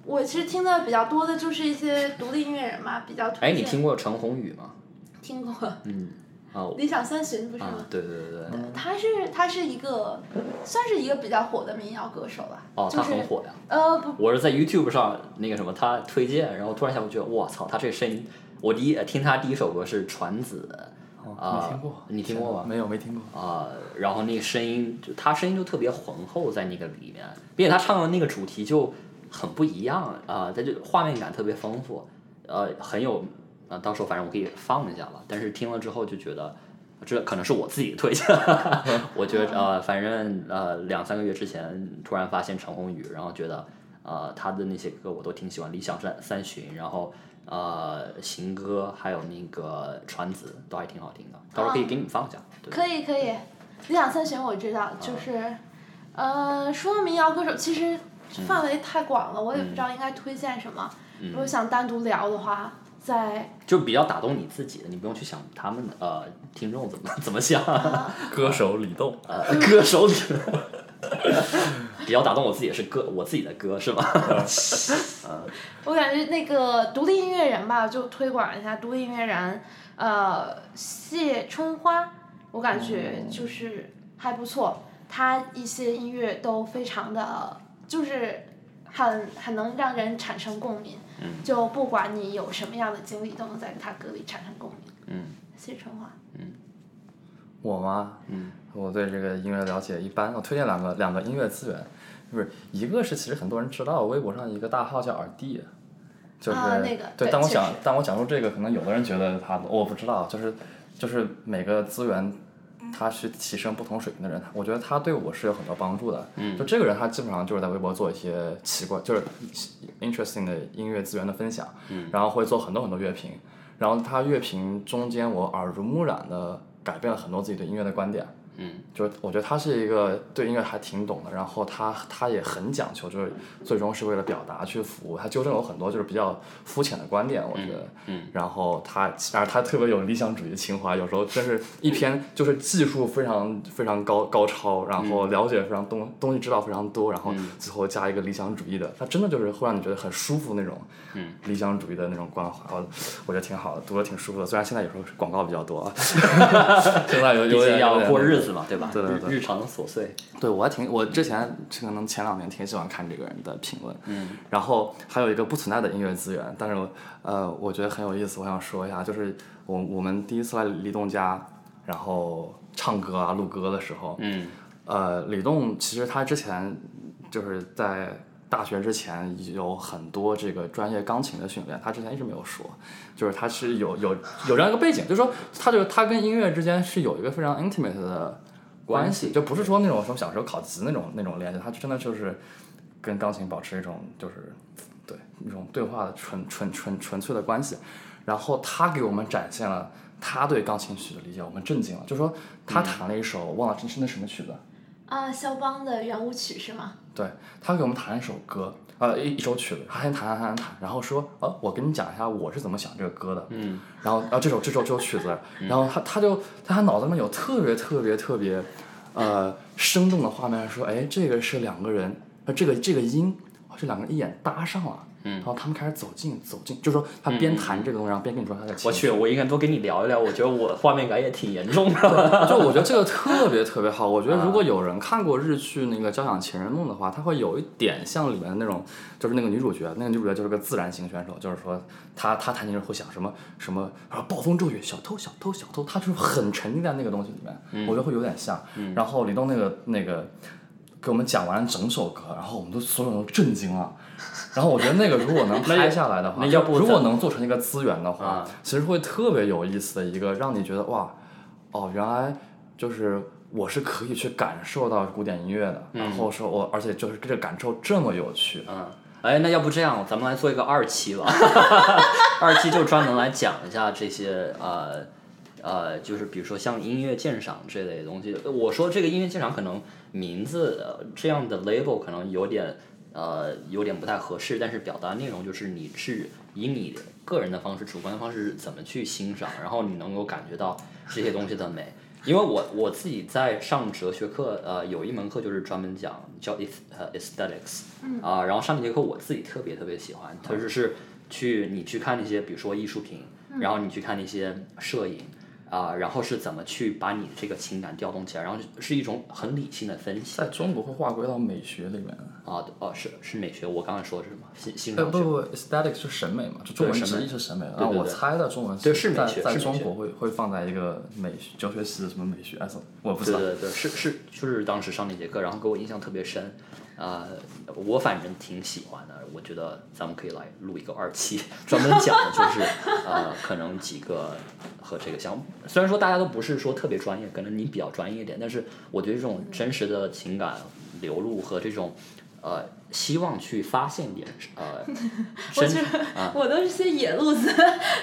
[SPEAKER 1] 我其实听的比较多的就是一些独立音乐人嘛，比较推荐。
[SPEAKER 2] 哎，你听过陈鸿宇吗？
[SPEAKER 1] 听过？
[SPEAKER 2] 嗯，啊
[SPEAKER 1] 理想三旬不是
[SPEAKER 2] 啊
[SPEAKER 1] 吗？，
[SPEAKER 2] 对对对对，
[SPEAKER 1] 他是他是一个算是一个比较火的民谣歌手吧，
[SPEAKER 2] 哦，
[SPEAKER 1] 就是
[SPEAKER 2] 他很火呀。
[SPEAKER 1] 呃不
[SPEAKER 2] 我是在 YouTube 上那个什么，他推荐，然后突然一下我觉得，我操，他这个声音，我第一呃听他第一首歌是《传子》，啊、
[SPEAKER 3] 没听过，
[SPEAKER 2] 你听过吗？
[SPEAKER 3] 没有，没听过。
[SPEAKER 2] 啊、然后那个声音，就他声音就特别浑厚在那个里面，并且他唱的那个主题就很不一样啊，他、就画面感特别丰富，呃，很有，啊、到时候反正我可以放一下吧。但是听了之后就觉得，这可能是我自己推荐，我觉得呃，反正呃两三个月之前突然发现陈鸿宇，然后觉得呃他的那些歌我都挺喜欢，《理想三三旬》，然后。呃，行歌还有那个传子都还挺好听的，到时候可以给你们放一下。对
[SPEAKER 1] 可以可以，理想三旬我知道，就是，呃，说到民谣歌手，其实范围太广了，我也不知道应该推荐什么。如果想单独聊的话，在
[SPEAKER 2] 就比较打动你自己的，你不用去想他们呃听众怎么怎么想，
[SPEAKER 3] 歌手李栋，
[SPEAKER 2] 呃歌手里比较打动我自己的是歌我自己的歌是吗？
[SPEAKER 1] 我感觉那个独立音乐人吧，就推广一下独立音乐人，呃，谢春花，我感觉就是还不错，他一些音乐都非常的，就是很很能让人产生共鸣，就不管你有什么样的经历，都能在他歌里产生共鸣。
[SPEAKER 2] 嗯，
[SPEAKER 1] 谢春花，
[SPEAKER 3] 我吗？
[SPEAKER 2] 嗯，
[SPEAKER 3] 我对这个音乐了解一般。我推荐两个两个音乐资源，就是一个是其实很多人知道，微博上一个大号叫耳帝，就是、
[SPEAKER 1] 啊那个
[SPEAKER 3] 对。
[SPEAKER 1] 对
[SPEAKER 3] 当我讲但我讲述这个，可能有的人觉得他我不知道，就是就是每个资源。他去提升不同水平的人，我觉得他对我是有很多帮助的。
[SPEAKER 2] 嗯
[SPEAKER 3] 就这个人，他基本上就是在微博做一些奇怪，就是 interesting 的音乐资源的分享，
[SPEAKER 2] 嗯
[SPEAKER 3] 然后会做很多很多乐评，然后他乐评中间我耳濡目染的改变了很多自己对音乐的观点。
[SPEAKER 2] 嗯，
[SPEAKER 3] 就是我觉得他是一个对音乐还挺懂的，然后他他也很讲求，就是最终是为了表达去服务。他纠正了我很多就是比较肤浅的观点，我觉得。
[SPEAKER 2] 嗯
[SPEAKER 3] 然后他，然后他特别有理想主义情怀，有时候真是一篇就是技术非常非常高高超，然后了解非常东东西知道非常多，然后最后加一个理想主义的，他真的就是会让你觉得很舒服那种。
[SPEAKER 2] 嗯
[SPEAKER 3] 理想主义的那种关怀，我我觉得挺好的，读的挺舒服的。虽然现在有时候广告比较多啊，现在有有点
[SPEAKER 2] 要过日子嘛，对吧？
[SPEAKER 3] 对对对
[SPEAKER 2] 日日常琐碎。
[SPEAKER 3] 对，我还挺，我之前可能前两年挺喜欢看这个人的评论，
[SPEAKER 2] 嗯，
[SPEAKER 3] 然后还有一个不存在的音乐资源，但是我呃，我觉得很有意思，我想说一下，就是我我们第一次来李栋家，然后唱歌啊、录歌的时候，
[SPEAKER 2] 嗯
[SPEAKER 3] 呃，李栋其实他之前就是在大学之前有很多这个专业钢琴的训练，他之前一直没有说，就是他是有有有这样一个背景，就是说他就是他跟音乐之间是有一个非常 intimate 的关系，就不是说那种什么小时候考级那种那种联系，他真的就是跟钢琴保持一种就是对一种对话的纯纯纯纯粹的关系，然后他给我们展现了他对钢琴曲的理解，我们震惊了，就是说他弹了一首、我忘了这是那什么曲子。
[SPEAKER 1] 啊，肖邦的圆舞曲是吗？
[SPEAKER 3] 对他给我们弹一首歌，呃，一一首曲子，他先弹弹弹弹，然后说，呃，我跟你讲一下我是怎么想这个歌的，
[SPEAKER 2] 嗯，
[SPEAKER 3] 然后，然后这首这首这首曲子，然后他他就在他脑子里面有特别特别特别，呃，生动的画面，说，哎，这个是两个人，呃，这个这个音，这两个人一眼搭上了，
[SPEAKER 2] 嗯
[SPEAKER 3] 然后他们开始走近走近，就是说他边弹这个东西，然后边跟你说他的
[SPEAKER 2] 我去，我应该多跟你聊一聊，我觉得我画面感也挺严重的。
[SPEAKER 3] 就我觉得这个特别特别好。我觉得如果有人看过日剧那个《交响情人梦》的话，他会有一点像里面的那种，就是那个女主角，那个女主角就是个自然型选手，就是说她她弹琴时候会想什么什么，然后暴风骤雨，小偷小偷小偷，她就是很沉浸在那个东西里面，我觉得会有点像。然后李栋那个那个给我们讲完整首歌，然后我们都所有人都震惊了。然后我觉得那个如果能 拍下来的话，
[SPEAKER 2] 那要不
[SPEAKER 3] 如果能做成一个资源的话，
[SPEAKER 2] 啊
[SPEAKER 3] 其实会特别有意思的一个，让你觉得哇，哦，原来就是我是可以去感受到古典音乐的，然后说我，而且就是这个感受这么有趣，
[SPEAKER 2] 嗯，哎，那要不这样，咱们来做一个二期吧。二期就专门来讲一下这些呃呃，就是比如说像音乐鉴赏这类东西。我说这个音乐鉴赏可能名字、呃、这样的 label 可能有点呃有点不太合适，但是表达内容就是你是以你个人的方式、主观的方式怎么去欣赏，然后你能够感觉到这些东西的美。因为我我自己在上哲学课，呃，有一门课就是专门讲叫 eth 呃 aesthetics，啊、然后上那节课我自己特别特别喜欢，特别是去你去看那些比如说艺术品，然后你去看那些摄影，啊、然后是怎么去把你这个情感调动起来，然后是一种很理性的分析
[SPEAKER 3] 在中国会划归到美学里面。
[SPEAKER 2] 啊，哦是是美学，我刚才说的是什么？欣欣赏学。
[SPEAKER 3] 呃不不不，aesthetic 是审美嘛，就中文
[SPEAKER 2] 对审美
[SPEAKER 3] 直译是审美。
[SPEAKER 2] 对
[SPEAKER 3] 然后我猜的中文
[SPEAKER 2] 对是美
[SPEAKER 3] 在在
[SPEAKER 2] 学是
[SPEAKER 3] 中国会会放在一个美学哲学系的什么美学，啊，什么我不知道。
[SPEAKER 2] 对对对，是是，就是当时上那节课，然后给我印象特别深，呃，我反正挺喜欢的，我觉得咱们可以来录一个二期，专门讲的就是呃，可能几个和这个相，虽然说大家都不是说特别专业，可能你比较专业一点，但是我觉得这种真实的情感流露和这种呃希望去发现点呃 真
[SPEAKER 1] 我觉得
[SPEAKER 2] 啊，
[SPEAKER 1] 我都是些野路子。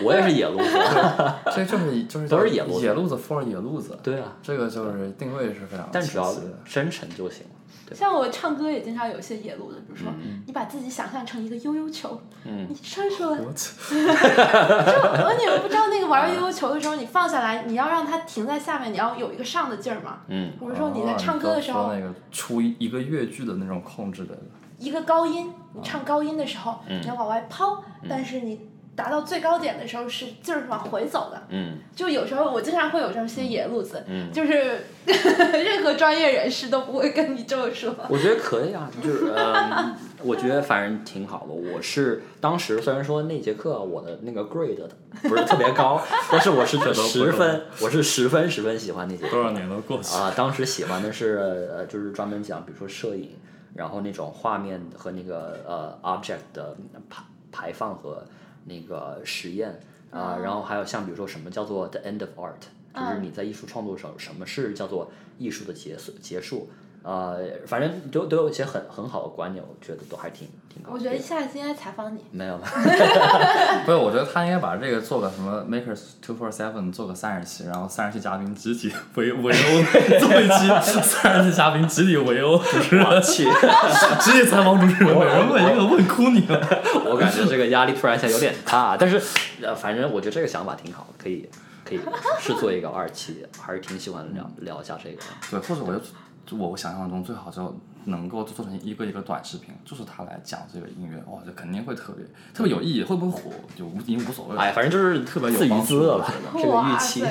[SPEAKER 2] 我也是野路子，
[SPEAKER 3] 这就是就是
[SPEAKER 2] 都是野路子
[SPEAKER 3] 野路子 for 野路子。
[SPEAKER 2] 对啊，
[SPEAKER 3] 这个就是定位是非常
[SPEAKER 2] 但只要真诚就行
[SPEAKER 1] 像我唱歌也经常有一些野路子，比如说、你把自己想象成一个悠悠球，
[SPEAKER 2] 嗯。
[SPEAKER 1] 你唱说，
[SPEAKER 3] 我
[SPEAKER 1] 而你们不知道那个玩悠悠球的时候，你放下来，你要让它停在下面，你要有一个上的劲儿嘛。
[SPEAKER 2] 嗯。
[SPEAKER 1] 比如说你在
[SPEAKER 3] 哦
[SPEAKER 1] 唱歌的时候，
[SPEAKER 3] 说那个出一一个乐句的那种控制的，
[SPEAKER 1] 一个高音，你唱高音的时候，
[SPEAKER 2] 嗯。
[SPEAKER 1] 你要往外抛，但是你达到最高点的时候是劲儿是往回走的。
[SPEAKER 2] 嗯
[SPEAKER 1] 就有时候我经常会有这些野路子，
[SPEAKER 2] 嗯
[SPEAKER 1] 就是 任何专业人士都不会跟你这么说。
[SPEAKER 2] 我觉得可以啊，就是 嗯，我觉得反正挺好的。我是当时虽然说那节课我的那个 grade 不是特别高，但是我是
[SPEAKER 3] 这都不
[SPEAKER 2] 十分，我是十分十分喜欢那节课
[SPEAKER 3] 多少年都过去了。
[SPEAKER 2] 啊。当时喜欢的是呃，就是专门讲，比如说摄影，然后那种画面和那个呃 object 的排排放和那个实验啊，然后还有像比如说什么叫做 the end of art，就是你在艺术创作的时候，什么是叫做艺术的结束结束。呃，反正都都有一些很很好的观念，我觉得都还挺挺好。
[SPEAKER 1] 我觉得下一次应该采访你。
[SPEAKER 2] 没有没
[SPEAKER 3] 不是，我觉得他应该把这个做个什么 Makers Two Four Seven 做个三十期，然后三十期嘉宾集体围围殴，做一期三十期嘉宾集体围殴主持人，
[SPEAKER 2] 有，去，
[SPEAKER 3] 集体采访主持人，每人问一个问哭你了。
[SPEAKER 2] 我感觉这个压力突然一下有点大，但是 呃，反正我觉得这个想法挺好，可以可以是做一个二期，还是挺喜欢聊聊一下这个。
[SPEAKER 3] 对，或者我就就我想象中最好就能够做成一个一个短视频，就是他来讲这个音乐，哇，这肯定会特别特别有意义，会不会火就无已经无所谓了。
[SPEAKER 2] 哎，反正就是
[SPEAKER 3] 特别有
[SPEAKER 2] 自娱
[SPEAKER 3] 帮助
[SPEAKER 2] 自乐吧，这个预期。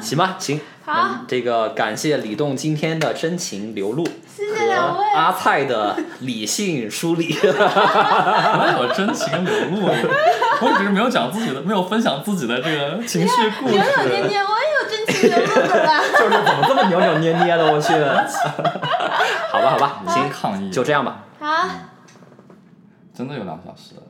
[SPEAKER 2] 行吧，行。
[SPEAKER 1] 好
[SPEAKER 2] 这个感谢李栋今天的真情流露
[SPEAKER 1] 谢谢两位。
[SPEAKER 2] 阿菜的理性梳理。
[SPEAKER 3] 哪有真情流露？我只是没有讲自己的，没有分享自己的这个情绪故事。
[SPEAKER 2] 就是怎么这么扭扭捏捏的？我去。好吧，好吧，先，
[SPEAKER 3] 抗议，
[SPEAKER 2] 就这样吧。
[SPEAKER 1] 好。
[SPEAKER 3] 真的有两小时了。